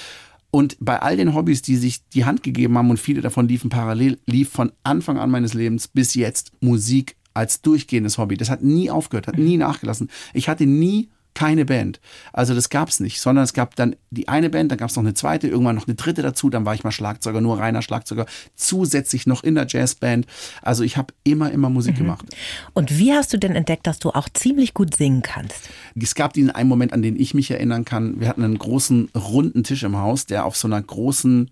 Und bei all den Hobbys, die sich die Hand gegeben haben und viele davon liefen parallel, lief von Anfang an meines Lebens bis jetzt Musik als durchgehendes Hobby. Das hat nie aufgehört, hat nie nachgelassen. Ich hatte nie keine Band. Also das gab's nicht, sondern es gab dann die eine Band, dann gab's noch eine zweite, irgendwann noch eine dritte dazu, dann war ich mal Schlagzeuger, nur reiner Schlagzeuger, zusätzlich noch in der Jazzband. Also ich habe immer, immer Musik Mhm. gemacht. Und wie hast du denn entdeckt, dass du auch ziemlich gut singen kannst? Es gab diesen einen Moment, an den ich mich erinnern kann. Wir hatten einen großen, runden Tisch im Haus, der auf so einer großen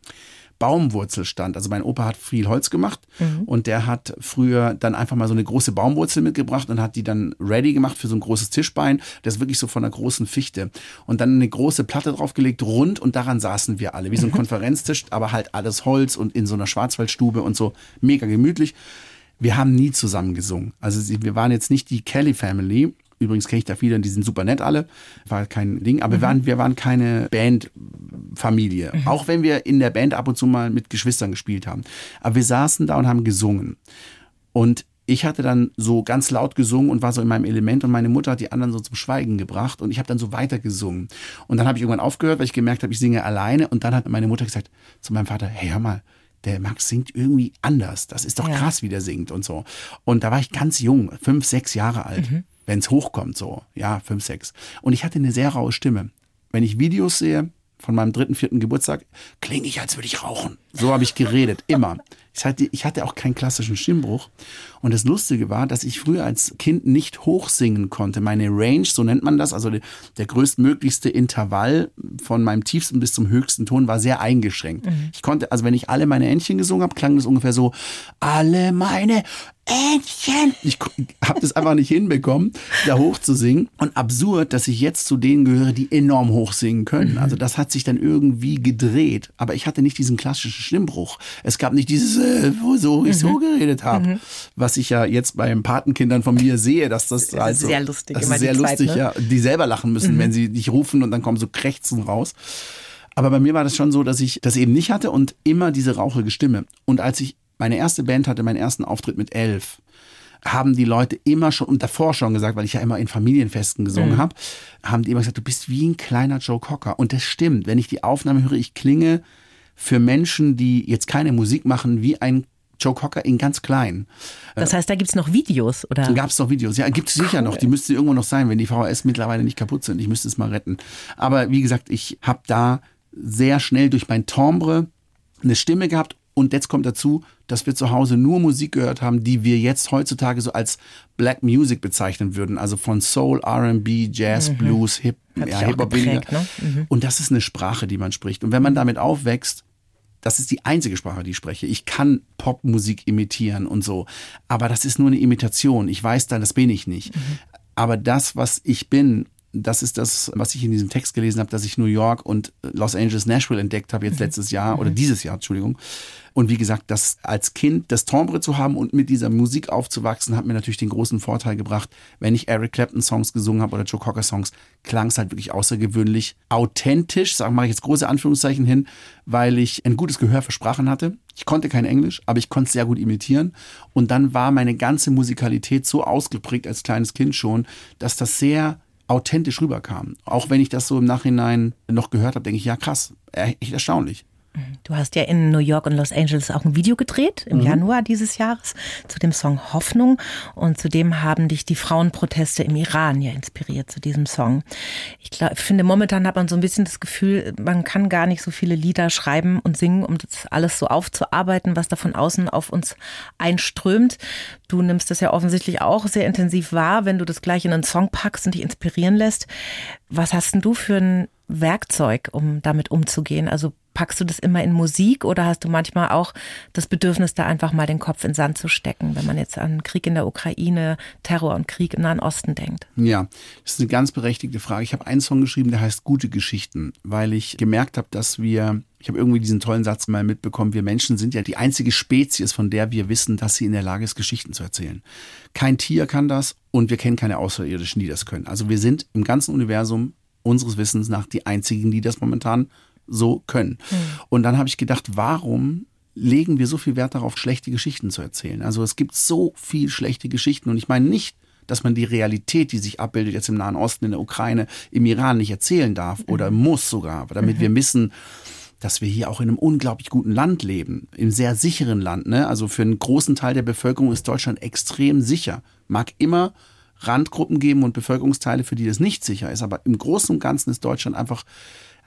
Baumwurzel stand. Also mein Opa hat viel Holz gemacht und der hat früher dann einfach mal so eine große Baumwurzel mitgebracht und hat die dann ready gemacht für so ein großes Tischbein. Das ist wirklich so von einer großen Fichte. Und dann eine große Platte draufgelegt, rund und daran saßen wir alle. Wie so ein Konferenztisch, aber halt alles Holz und in so einer Schwarzwaldstube und so mega gemütlich. Wir haben nie zusammen gesungen. Also wir waren jetzt nicht die Kelly Family. Übrigens kenne ich da viele, die sind super nett alle. War kein Ding. Aber wir, waren, wir waren keine Bandfamilie. Auch wenn wir in der Band ab und zu mal mit Geschwistern gespielt haben. Aber wir saßen da und haben gesungen. Und ich hatte dann so ganz laut gesungen und war so in meinem Element und meine Mutter hat die anderen so zum Schweigen gebracht und ich habe dann so weiter gesungen. Und dann habe ich irgendwann aufgehört, weil ich gemerkt habe, ich singe alleine und dann hat meine Mutter gesagt zu meinem Vater, hey, hör mal, der Max singt irgendwie anders. Das ist doch Ja. krass, wie der singt und so. Und da war ich ganz jung, fünf, sechs Jahre alt, wenn es hochkommt so. Ja, fünf, sechs. Und ich hatte eine sehr raue Stimme. Wenn ich Videos sehe von meinem dritten, vierten Geburtstag, klinge ich, als würde ich rauchen. So habe ich geredet, immer. Ich hatte, ich hatte auch keinen klassischen Stimmbruch. Und das Lustige war, dass ich früher als Kind nicht hochsingen konnte. Meine Range, so nennt man das, also der, größtmöglichste Intervall von meinem tiefsten bis zum höchsten Ton war sehr eingeschränkt. Ich konnte, also wenn ich alle meine Entchen gesungen habe, klang das ungefähr so, alle meine Entchen. Ich habe das einfach nicht hinbekommen, da hoch zu singen. Und absurd, dass ich jetzt zu denen gehöre, die enorm hoch singen können. Also das hat sich dann irgendwie gedreht. Aber ich hatte nicht diesen klassischen Stimmbruch. Es gab nicht dieses, äh, wo so ich so geredet habe. Was ich ja jetzt bei den Patenkindern von mir sehe, dass das, ist also, sehr lustig, Das ist die sehr Zeit, lustig, ne? ja. Die selber lachen müssen, wenn sie dich rufen und dann kommen so Krächzen raus. Aber bei mir war das schon so, dass ich das eben nicht hatte und immer diese rauchige Stimme. Und als ich meine erste Band hatte, meinen ersten Auftritt mit elf, haben die Leute immer schon und davor schon gesagt, weil ich ja immer in Familienfesten gesungen Mhm. habe, haben die immer gesagt, du bist wie ein kleiner Joe Cocker. Und das stimmt. Wenn ich die Aufnahme höre, ich klinge für Menschen, die jetzt keine Musik machen, wie ein Joe Cocker in ganz klein. Das heißt, da gibt's noch Videos, oder? Gab es noch Videos. Ja, gibt es sicher noch. Die müsste irgendwo noch sein, wenn die VHS mittlerweile nicht kaputt sind. Ich müsste es mal retten. Aber wie gesagt, ich habe da sehr schnell durch mein Timbre eine Stimme gehabt. Und jetzt kommt dazu, dass wir zu Hause nur Musik gehört haben, die wir jetzt heutzutage so als Black Music bezeichnen würden. Also von Soul, R&B, Jazz, Blues, Hip, ja, Hip-Hop ne? Und das ist eine Sprache, die man spricht. Und wenn man damit aufwächst, das ist die einzige Sprache, die ich spreche. Ich kann Popmusik imitieren und so. Aber das ist nur eine Imitation. Ich weiß dann, das bin ich nicht. Aber das, was ich bin, das ist das, was ich in diesem Text gelesen habe, dass ich New York und Los Angeles, Nashville entdeckt habe, jetzt letztes Jahr oder dieses Jahr, Entschuldigung. Und wie gesagt, das als Kind das Timbre zu haben und mit dieser Musik aufzuwachsen, hat mir natürlich den großen Vorteil gebracht, wenn ich Eric Clapton Songs gesungen habe oder Joe Cocker Songs, klang es halt wirklich außergewöhnlich authentisch, sagen mache ich jetzt große Anführungszeichen hin, weil ich ein gutes Gehör für Sprachen hatte. Ich konnte kein Englisch, aber ich konnte es sehr gut imitieren. Und dann war meine ganze Musikalität so ausgeprägt als kleines Kind schon, dass das sehr authentisch rüberkam. Auch wenn ich das so im Nachhinein noch gehört habe, denke ich, ja krass, echt erstaunlich. Du hast ja in New York und Los Angeles auch ein Video gedreht Mhm. im Januar dieses Jahres zu dem Song Hoffnung und zudem haben dich die Frauenproteste im Iran ja inspiriert zu diesem Song. Ich glaub, finde, momentan hat man so ein bisschen das Gefühl, man kann gar nicht so viele Lieder schreiben und singen, um das alles so aufzuarbeiten, was da von außen auf uns einströmt. Du nimmst das ja offensichtlich auch sehr intensiv wahr, wenn du das gleich in einen Song packst und dich inspirieren lässt. Was hast denn du für ein Werkzeug, um damit umzugehen? Also packst du das immer in Musik oder hast du manchmal auch das Bedürfnis, da einfach mal den Kopf in den Sand zu stecken, wenn man jetzt an Krieg in der Ukraine, Terror und Krieg im Nahen Osten denkt? Ja, das ist eine ganz berechtigte Frage. Ich habe einen Song geschrieben, der heißt Gute Geschichten, weil ich gemerkt habe, dass wir, ich habe irgendwie diesen tollen Satz mal mitbekommen, wir Menschen sind ja die einzige Spezies, von der wir wissen, dass sie in der Lage ist, Geschichten zu erzählen. Kein Tier kann das und wir kennen keine Außerirdischen, die das können. Also wir sind im ganzen Universum unseres Wissens nach die einzigen, die das momentan so können. Und dann habe ich gedacht, warum legen wir so viel Wert darauf, schlechte Geschichten zu erzählen? Also es gibt so viel schlechte Geschichten und ich meine nicht, dass man die Realität, die sich abbildet jetzt im Nahen Osten, in der Ukraine, im Iran nicht erzählen darf oder muss sogar, damit wir wissen, dass wir hier auch in einem unglaublich guten Land leben, im sehr sicheren Land. Ne? Also für einen großen Teil der Bevölkerung ist Deutschland extrem sicher. Mag immer Randgruppen geben und Bevölkerungsteile, für die das nicht sicher ist. Aber im Großen und Ganzen ist Deutschland einfach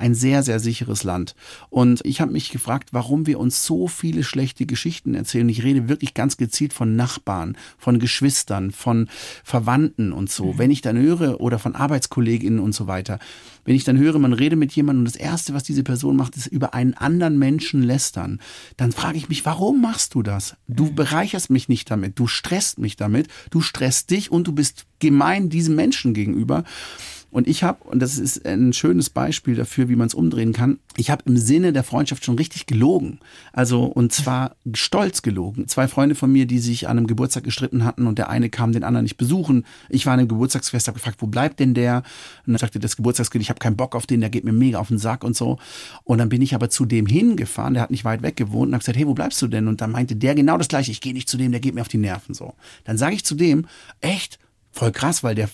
ein sehr, sehr sicheres Land. Und ich habe mich gefragt, warum wir uns so viele schlechte Geschichten erzählen. Ich rede wirklich ganz gezielt von Nachbarn, von Geschwistern, von Verwandten und so. Mhm. Wenn ich dann höre, oder von Arbeitskolleginnen und so weiter, wenn ich dann höre, man rede mit jemandem und das Erste, was diese Person macht, ist über einen anderen Menschen lästern, dann frage ich mich, warum machst du das? Du mhm. bereicherst mich nicht damit, du stresst mich damit, du stresst dich und du bist gemein diesem Menschen gegenüber. Und ich habe, und das ist ein schönes Beispiel dafür, wie man es umdrehen kann, ich habe im Sinne der Freundschaft schon richtig gelogen. Also, und zwar stolz gelogen. Zwei Freunde von mir, die sich an einem Geburtstag gestritten hatten und der eine kam den anderen nicht besuchen. Ich war an einem Geburtstagsfest, habe gefragt, wo bleibt denn der? Und dann sagte das Geburtstagskind, ich habe keinen Bock auf den, der geht mir mega auf den Sack und so. Und dann bin ich aber zu dem hingefahren, der hat nicht weit weg gewohnt und habe gesagt, hey, wo bleibst du denn? Und dann meinte der genau das gleiche, ich gehe nicht zu dem, der geht mir auf die Nerven so. Dann sage ich zu dem, echt? Voll krass, weil der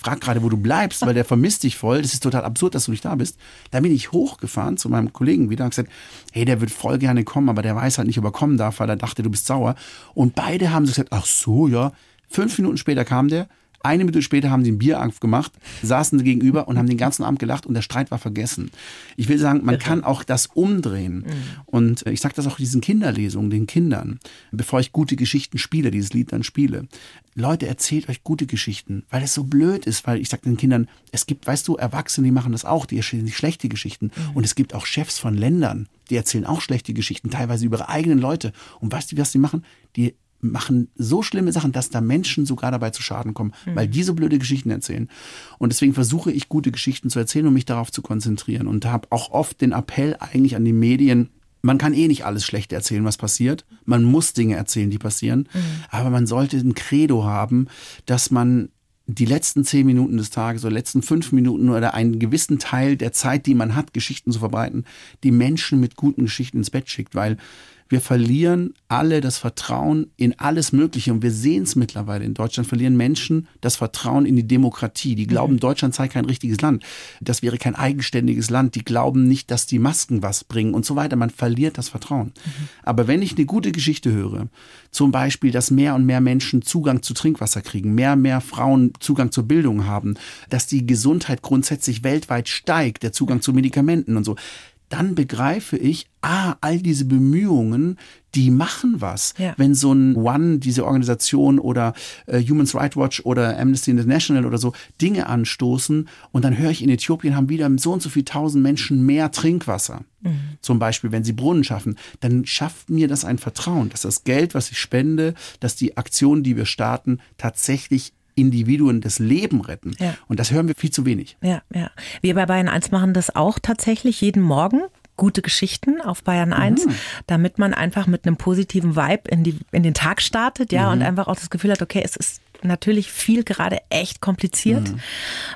fragt gerade, wo du bleibst, weil der vermisst dich voll. Das ist total absurd, dass du nicht da bist. Da bin ich hochgefahren zu meinem Kollegen wieder und gesagt, hey, der wird voll gerne kommen, aber der weiß halt nicht, ob er kommen darf, weil er dachte, du bist sauer. Und beide haben so gesagt, ach so, ja. Fünf Minuten später kam der, eine Minute später haben sie ein Bier gemacht, saßen gegenüber und haben den ganzen Abend gelacht und der Streit war vergessen. Ich will sagen, man kann auch das umdrehen. Mhm. Und ich sage das auch diesen Kinderlesungen, den Kindern, bevor ich gute Geschichten spiele, dieses Lied dann spiele. Leute, erzählt euch gute Geschichten, weil es so blöd ist, weil ich sage den Kindern, es gibt, weißt du, Erwachsene, die machen das auch, die erzählen sich schlechte Geschichten. Mhm. Und es gibt auch Chefs von Ländern, die erzählen auch schlechte Geschichten, teilweise über ihre eigenen Leute. Und weißt du, was die machen? Die machen so schlimme Sachen, dass da Menschen sogar dabei zu Schaden kommen, mhm. weil die so blöde Geschichten erzählen. Und deswegen versuche ich, gute Geschichten zu erzählen und mich darauf zu konzentrieren. Und habe auch oft den Appell eigentlich an die Medien, man kann eh nicht alles schlecht erzählen, was passiert. Man muss Dinge erzählen, die passieren. Mhm. Aber man sollte ein Credo haben, dass man die letzten zehn Minuten des Tages oder letzten fünf Minuten oder einen gewissen Teil der Zeit, die man hat, Geschichten zu verbreiten, die Menschen mit guten Geschichten ins Bett schickt, weil wir verlieren alle das Vertrauen in alles Mögliche und wir sehen es mittlerweile in Deutschland, verlieren Menschen das Vertrauen in die Demokratie. Die glauben, mhm. Deutschland sei kein richtiges Land. Das wäre kein eigenständiges Land. Die glauben nicht, dass die Masken was bringen und so weiter. Man verliert das Vertrauen. Mhm. Aber wenn ich eine gute Geschichte höre, zum Beispiel, dass mehr und mehr Menschen Zugang zu Trinkwasser kriegen, mehr und mehr Frauen Zugang zur Bildung haben, dass die Gesundheit grundsätzlich weltweit steigt, der Zugang zu Medikamenten und so, dann begreife ich, ah, all diese Bemühungen, die machen was. Ja. Wenn so ein One, diese Organisation oder äh, Human Rights Watch oder Amnesty International oder so Dinge anstoßen und dann höre ich, in Äthiopien haben wieder so und so viele tausend Menschen mehr Trinkwasser. Mhm. Zum Beispiel, wenn sie Brunnen schaffen, dann schafft mir das ein Vertrauen, dass das Geld, was ich spende, dass die Aktionen, die wir starten, tatsächlich Individuen das Leben retten. Ja. Und das hören wir viel zu wenig. Ja, ja. Wir bei Bayern 1 machen das auch tatsächlich jeden Morgen gute Geschichten auf Bayern 1, mhm. damit man einfach mit einem positiven Vibe in, die, in den Tag startet, ja, mhm. und einfach auch das Gefühl hat, okay, es ist natürlich viel gerade echt kompliziert, mhm.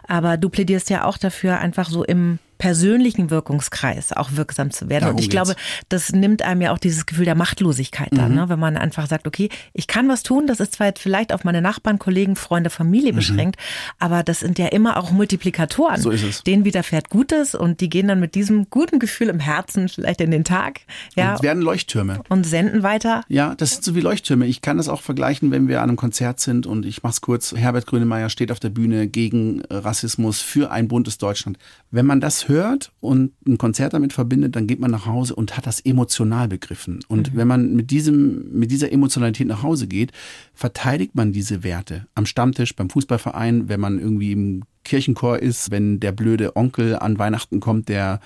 aber du plädierst ja auch dafür, einfach so im persönlichen Wirkungskreis auch wirksam zu werden. Darum und ich geht's. glaube, das nimmt einem ja auch dieses Gefühl der Machtlosigkeit dann, mhm. ne? wenn man einfach sagt, okay, ich kann was tun, das ist zwar jetzt vielleicht auf meine Nachbarn, Kollegen, Freunde, Familie mhm. beschränkt, aber das sind ja immer auch Multiplikatoren. So ist es. Denen widerfährt Gutes und die gehen dann mit diesem guten Gefühl im Herzen vielleicht in den Tag. Ja, und werden Leuchttürme. Und senden weiter. Ja, das sind so wie Leuchttürme. Ich kann das auch vergleichen, wenn wir an einem Konzert sind und ich mach's kurz. Herbert Grönemeyer steht auf der Bühne gegen Rassismus für ein buntes Deutschland. Wenn man das hört und ein Konzert damit verbindet, dann geht man nach Hause und hat das emotional begriffen. Und mhm. wenn man mit diesem, mit dieser Emotionalität nach Hause geht, verteidigt man diese Werte. Am Stammtisch, beim Fußballverein, wenn man irgendwie im Kirchenchor ist, wenn der blöde Onkel an Weihnachten kommt, der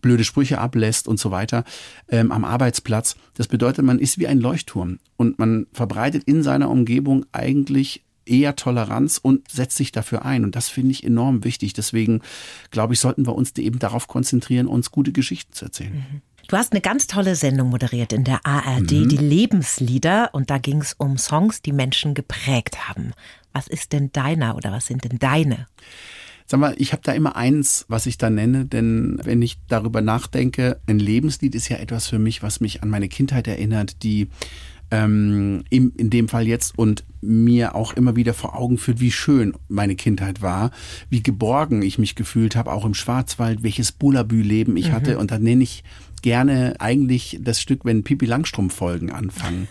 blöde Sprüche ablässt und so weiter, ähm, am Arbeitsplatz. Das bedeutet, man ist wie ein Leuchtturm und man verbreitet in seiner Umgebung eigentlich eher Toleranz und setzt sich dafür ein. Und das finde ich enorm wichtig. Deswegen glaube ich, sollten wir uns eben darauf konzentrieren, uns gute Geschichten zu erzählen. Mhm. Du hast eine ganz tolle Sendung moderiert in der ARD, mhm. die Lebenslieder. Und da ging es um Songs, die Menschen geprägt haben. Was ist denn deiner oder was sind denn deine? Sag mal, ich habe da immer eins, was ich da nenne, denn wenn ich darüber nachdenke, ein Lebenslied ist ja etwas für mich, was mich an meine Kindheit erinnert, die ähm, in, in dem Fall jetzt und mir auch immer wieder vor Augen führt, wie schön meine Kindheit war, wie geborgen ich mich gefühlt habe, auch im Schwarzwald, welches Bullabü-Leben ich mhm. hatte. Und da nenne ich gerne eigentlich das Stück, wenn Pipi Langstrumpf Folgen anfangen.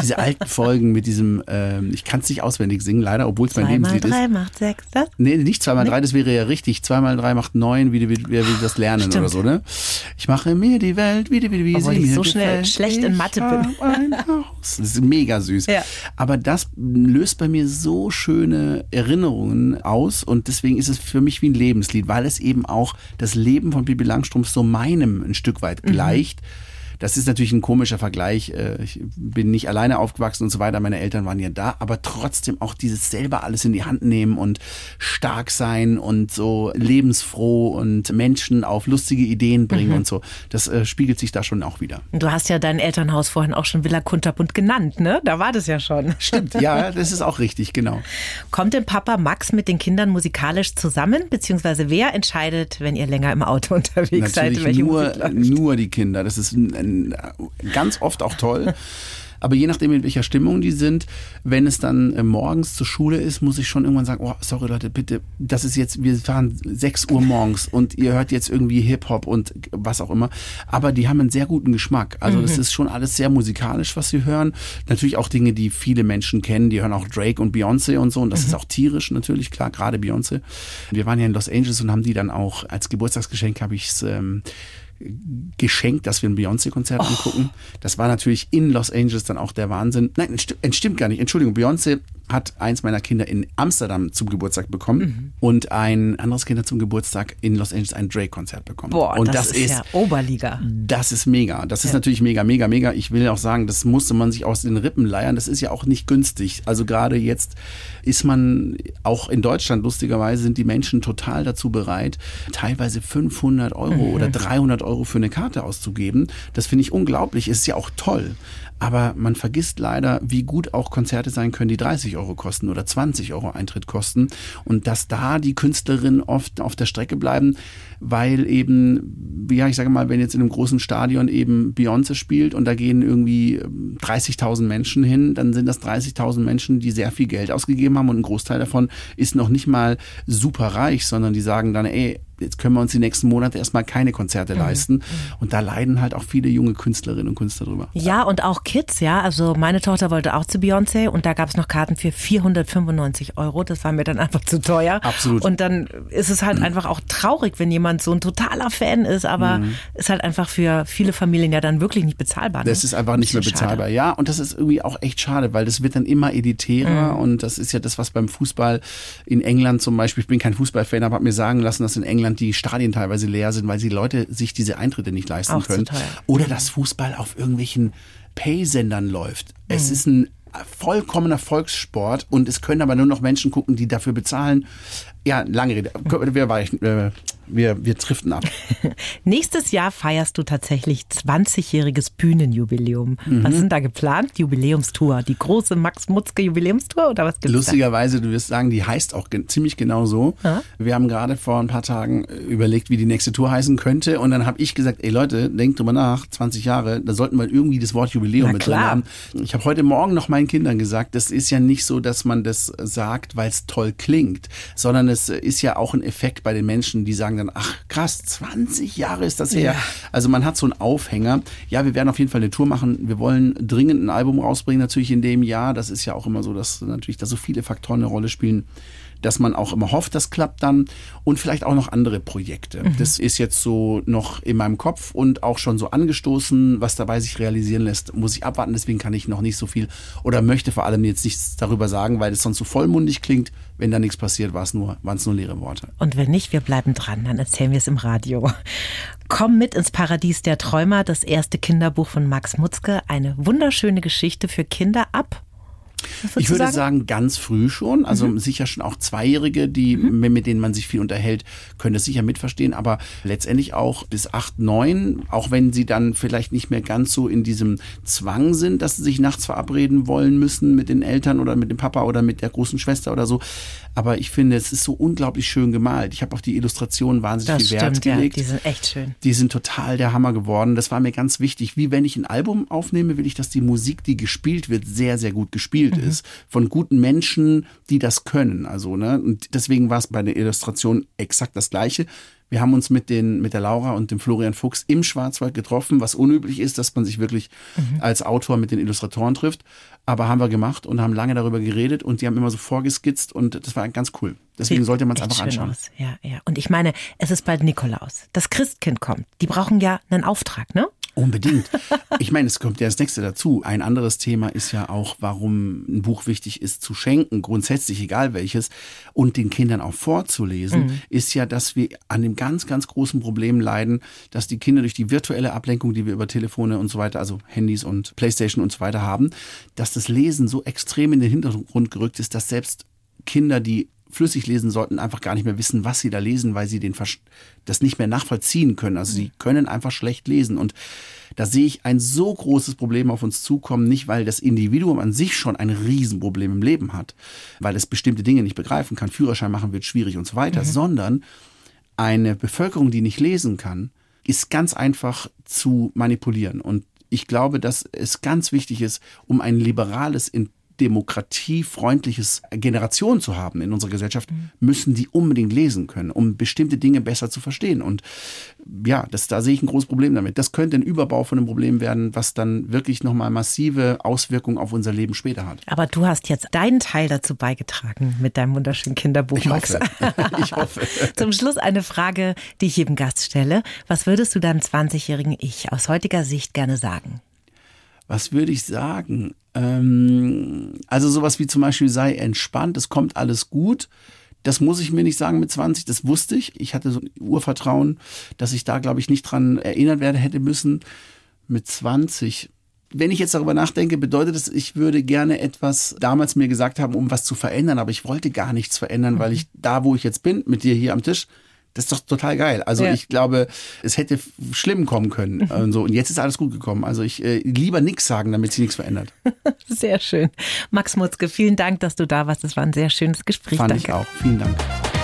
Diese alten Folgen mit diesem, ähm, ich kann es nicht auswendig singen, leider, obwohl es mein Lebenslied ist. drei macht sechs, das? Nee, nicht zweimal drei, das wäre ja richtig. Zweimal drei macht neun, wie wir, wir das lernen Stimmt. oder so, ne? Ich mache mir die Welt, wie, die, wie, wie Obwohl sie ich mir so schnell gefällt. schlecht in Mathe bin. Das ist mega süß. Ja. Aber das löst bei mir so schöne Erinnerungen aus und deswegen ist es für mich wie ein Lebenslied, weil es eben auch das Leben von Bibi Langstrumpf so meinem ein Stück weit Mhm. Das ist natürlich ein komischer Vergleich. Äh, Ich bin nicht alleine aufgewachsen und so weiter. Meine Eltern waren ja da, aber trotzdem auch dieses selber alles in die Hand nehmen und stark sein und so lebensfroh und Menschen auf lustige Ideen bringen Mhm. und so. Das äh, spiegelt sich da schon auch wieder. Du hast ja dein Elternhaus vorhin auch schon Villa Kunterbunt genannt, ne? Da war das ja schon. Stimmt, ja, das ist auch richtig, genau. Kommt denn Papa Max mit den Kindern musikalisch zusammen? Beziehungsweise wer entscheidet, wenn ihr länger im Auto unterwegs seid, Natürlich welche nur, Musik läuft? nur die Kinder. Das ist ganz oft auch toll. Aber je nachdem, in welcher Stimmung die sind, wenn es dann äh, morgens zur Schule ist, muss ich schon irgendwann sagen, oh, sorry Leute, bitte, das ist jetzt, wir fahren 6 Uhr morgens und ihr hört jetzt irgendwie Hip-Hop und was auch immer. Aber die haben einen sehr guten Geschmack. Also das ist schon alles sehr musikalisch, was sie hören. Natürlich auch Dinge, die viele Menschen kennen. Die hören auch Drake und Beyoncé und so. Und das ist auch tierisch natürlich, klar, gerade Beyoncé. Wir waren ja in Los Angeles und haben die dann auch als Geburtstagsgeschenk habe ich es ähm, geschenkt, dass wir ein Beyoncé-Konzert angucken. Das war natürlich in Los Angeles dann auch der Wahnsinn. Nein, es stimmt gar nicht. Entschuldigung, Beyoncé hat eins meiner Kinder in Amsterdam zum Geburtstag bekommen und ein anderes Kind zum Geburtstag in Los Angeles ein Drake-Konzert bekommen. Boah, und das, ist ja Oberliga. das ist mega. Das ist natürlich mega, mega, mega. Ich will auch sagen, das musste man sich aus den Rippen leiern. Das ist ja auch nicht günstig. Also gerade jetzt ist man auch in Deutschland lustigerweise sind die Menschen total dazu bereit, teilweise 500 Euro oder 300 Euro für eine Karte auszugeben. Das finde ich unglaublich. Ist ja auch toll. Aber man vergisst leider, wie gut auch Konzerte sein können, die 30 Euro kosten oder 20 Euro Eintritt kosten. Und dass da die Künstlerinnen oft auf der Strecke bleiben, weil eben, ja, ich sage mal, wenn jetzt in einem großen Stadion eben Beyoncé spielt und da gehen irgendwie ähm, 30.000 Menschen hin, dann sind das 30.000 Menschen, die sehr viel Geld ausgegeben haben und ein Großteil davon ist noch nicht mal super reich, sondern die sagen dann, ey, jetzt können wir uns die nächsten Monate erstmal keine Konzerte leisten. Und da leiden halt auch viele junge Künstlerinnen und Künstler drüber. Ja, und auch Kids, ja. Also meine Tochter wollte auch zu Beyoncé und da gab es noch Karten für 495 Euro. Das war mir dann einfach zu teuer. Absolut. Und dann ist es halt einfach auch traurig, wenn jemand so ein totaler Fan ist, aber ist halt einfach für viele Familien ja dann wirklich nicht bezahlbar. Ne? Das ist einfach nicht mehr so schade. bezahlbar. Ja, und das ist irgendwie auch echt schade, weil das wird dann immer editärer Mhm. und das ist ja das, was beim Fußball in England zum Beispiel, ich bin kein Fußballfan, aber habe mir sagen lassen, dass in England die Stadien teilweise leer sind, weil die Leute sich diese Eintritte nicht leisten Auch können. Oder dass Fußball auf irgendwelchen Pay-Sendern läuft. Mhm. Es ist ein vollkommener Volkssport und es können aber nur noch Menschen gucken, die dafür bezahlen. Ja, lange Rede. Wir, weichen, äh, wir, wir driften ab. Nächstes Jahr feierst du tatsächlich 20-jähriges Bühnenjubiläum. Mhm. Was sind da geplant? Jubiläumstour. Die große Max Mutzke Jubiläumstour oder was gibt's da? Lustigerweise, du wirst sagen, die heißt auch gen- ziemlich genau so. Ja. Wir haben gerade vor ein paar Tagen äh, überlegt, wie die nächste Tour heißen könnte. Und dann habe ich gesagt, ey Leute, denkt drüber nach, 20 Jahre, da sollten wir irgendwie das Wort Jubiläum Na mit drin klar. haben. Ich habe heute Morgen noch meinen Kindern gesagt, das ist ja nicht so, dass man das sagt, weil es toll klingt, sondern es ist ja auch ein Effekt bei den Menschen, die sagen dann, ach krass, 20 Jahre ist das her. Ja. Also man hat so einen Aufhänger. Ja, wir werden auf jeden Fall eine Tour machen. Wir wollen dringend ein Album rausbringen, natürlich in dem Jahr. Das ist ja auch immer so, dass natürlich da so viele Faktoren eine Rolle spielen dass man auch immer hofft, das klappt dann und vielleicht auch noch andere Projekte. Das ist jetzt so noch in meinem Kopf und auch schon so angestoßen, was dabei sich realisieren lässt, muss ich abwarten. Deswegen kann ich noch nicht so viel oder möchte vor allem jetzt nichts darüber sagen, weil es sonst so vollmundig klingt. Wenn da nichts passiert, war es nur, waren es nur leere Worte. Und wenn nicht, wir bleiben dran, dann erzählen wir es im Radio. Komm mit ins Paradies der Träumer, das erste Kinderbuch von Max Mutzke. Eine wunderschöne Geschichte für Kinder ab. Ich würde sagen? ganz früh schon. Also sicher schon auch Zweijährige, die, mit denen man sich viel unterhält, können das sicher mitverstehen. Aber letztendlich auch bis acht, neun, auch wenn sie dann vielleicht nicht mehr ganz so in diesem Zwang sind, dass sie sich nachts verabreden wollen müssen mit den Eltern oder mit dem Papa oder mit der großen Schwester oder so. Aber ich finde, es ist so unglaublich schön gemalt. Ich habe auf die Illustrationen wahnsinnig Das viel Wert stimmt, ja. gelegt. Die sind echt schön. Die sind total der Hammer geworden. Das war mir ganz wichtig. Wie wenn ich ein Album aufnehme, will ich, dass die Musik, die gespielt wird, sehr, sehr gut gespielt gespielt ist, von guten Menschen, die das können. Also, ne, und deswegen war es bei der Illustration exakt das Gleiche. Wir haben uns mit, den, mit der Laura und dem Florian Fuchs im Schwarzwald getroffen, was unüblich ist, dass man sich wirklich mhm. als Autor mit den Illustratoren trifft. Aber haben wir gemacht und haben lange darüber geredet und die haben immer so vorgeskizzt und das war ganz cool. Deswegen Sieht sollte man es einfach anschauen. Aus. Ja, ja. Und ich meine, es ist bald Nikolaus. Das Christkind kommt. Die brauchen ja einen Auftrag, ne? Unbedingt. Ich meine, es kommt ja das nächste dazu. Ein anderes Thema ist ja auch, warum ein Buch wichtig ist zu schenken, grundsätzlich egal welches, und den Kindern auch vorzulesen, mhm. ist ja, dass wir an dem ganz, ganz großen Problem leiden, dass die Kinder durch die virtuelle Ablenkung, die wir über Telefone und so weiter, also Handys und Playstation und so weiter haben, dass das Lesen so extrem in den Hintergrund gerückt ist, dass selbst Kinder, die flüssig lesen sollten, einfach gar nicht mehr wissen, was sie da lesen, weil sie den das nicht mehr nachvollziehen können. Also sie können einfach schlecht lesen. Und da sehe ich ein so großes Problem auf uns zukommen, nicht weil das Individuum an sich schon ein Riesenproblem im Leben hat, weil es bestimmte Dinge nicht begreifen kann, Führerschein machen wird schwierig und so weiter, mhm. sondern eine Bevölkerung, die nicht lesen kann, ist ganz einfach zu manipulieren. Und ich glaube, dass es ganz wichtig ist, um ein liberales, demokratiefreundliches Generation zu haben in unserer Gesellschaft, mhm. müssen die unbedingt lesen können, um bestimmte Dinge besser zu verstehen. Und ja, das, da sehe ich ein großes Problem damit. Das könnte ein Überbau von einem Problem werden, was dann wirklich nochmal massive Auswirkungen auf unser Leben später hat. Aber du hast jetzt deinen Teil dazu beigetragen mit deinem wunderschönen Kinderbuch, ich Max. Hoffe. ich hoffe. Zum Schluss eine Frage, die ich jedem Gast stelle. Was würdest du deinem 20-jährigen Ich aus heutiger Sicht gerne sagen? Was würde ich sagen? Ähm, also sowas wie zum Beispiel sei entspannt, es kommt alles gut. Das muss ich mir nicht sagen mit 20, das wusste ich. Ich hatte so ein Urvertrauen, dass ich da, glaube ich, nicht dran erinnert werde hätte müssen. Mit 20, wenn ich jetzt darüber nachdenke, bedeutet es, ich würde gerne etwas damals mir gesagt haben, um was zu verändern, aber ich wollte gar nichts verändern, weil ich da, wo ich jetzt bin, mit dir hier am Tisch, das ist doch total geil. Also ja. ich glaube, es hätte schlimm kommen können. Mhm. Und, so. und jetzt ist alles gut gekommen. Also ich äh, lieber nichts sagen, damit sich nichts verändert. Sehr schön. Max Mutzke, vielen Dank, dass du da warst. Das war ein sehr schönes Gespräch. Fand Danke. ich auch. Vielen Dank.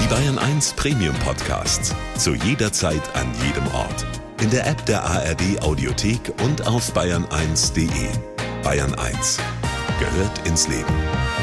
Die Bayern 1 Premium Podcasts. Zu jeder Zeit, an jedem Ort. In der App der ARD Audiothek und auf bayern1.de. Bayern 1 gehört ins Leben.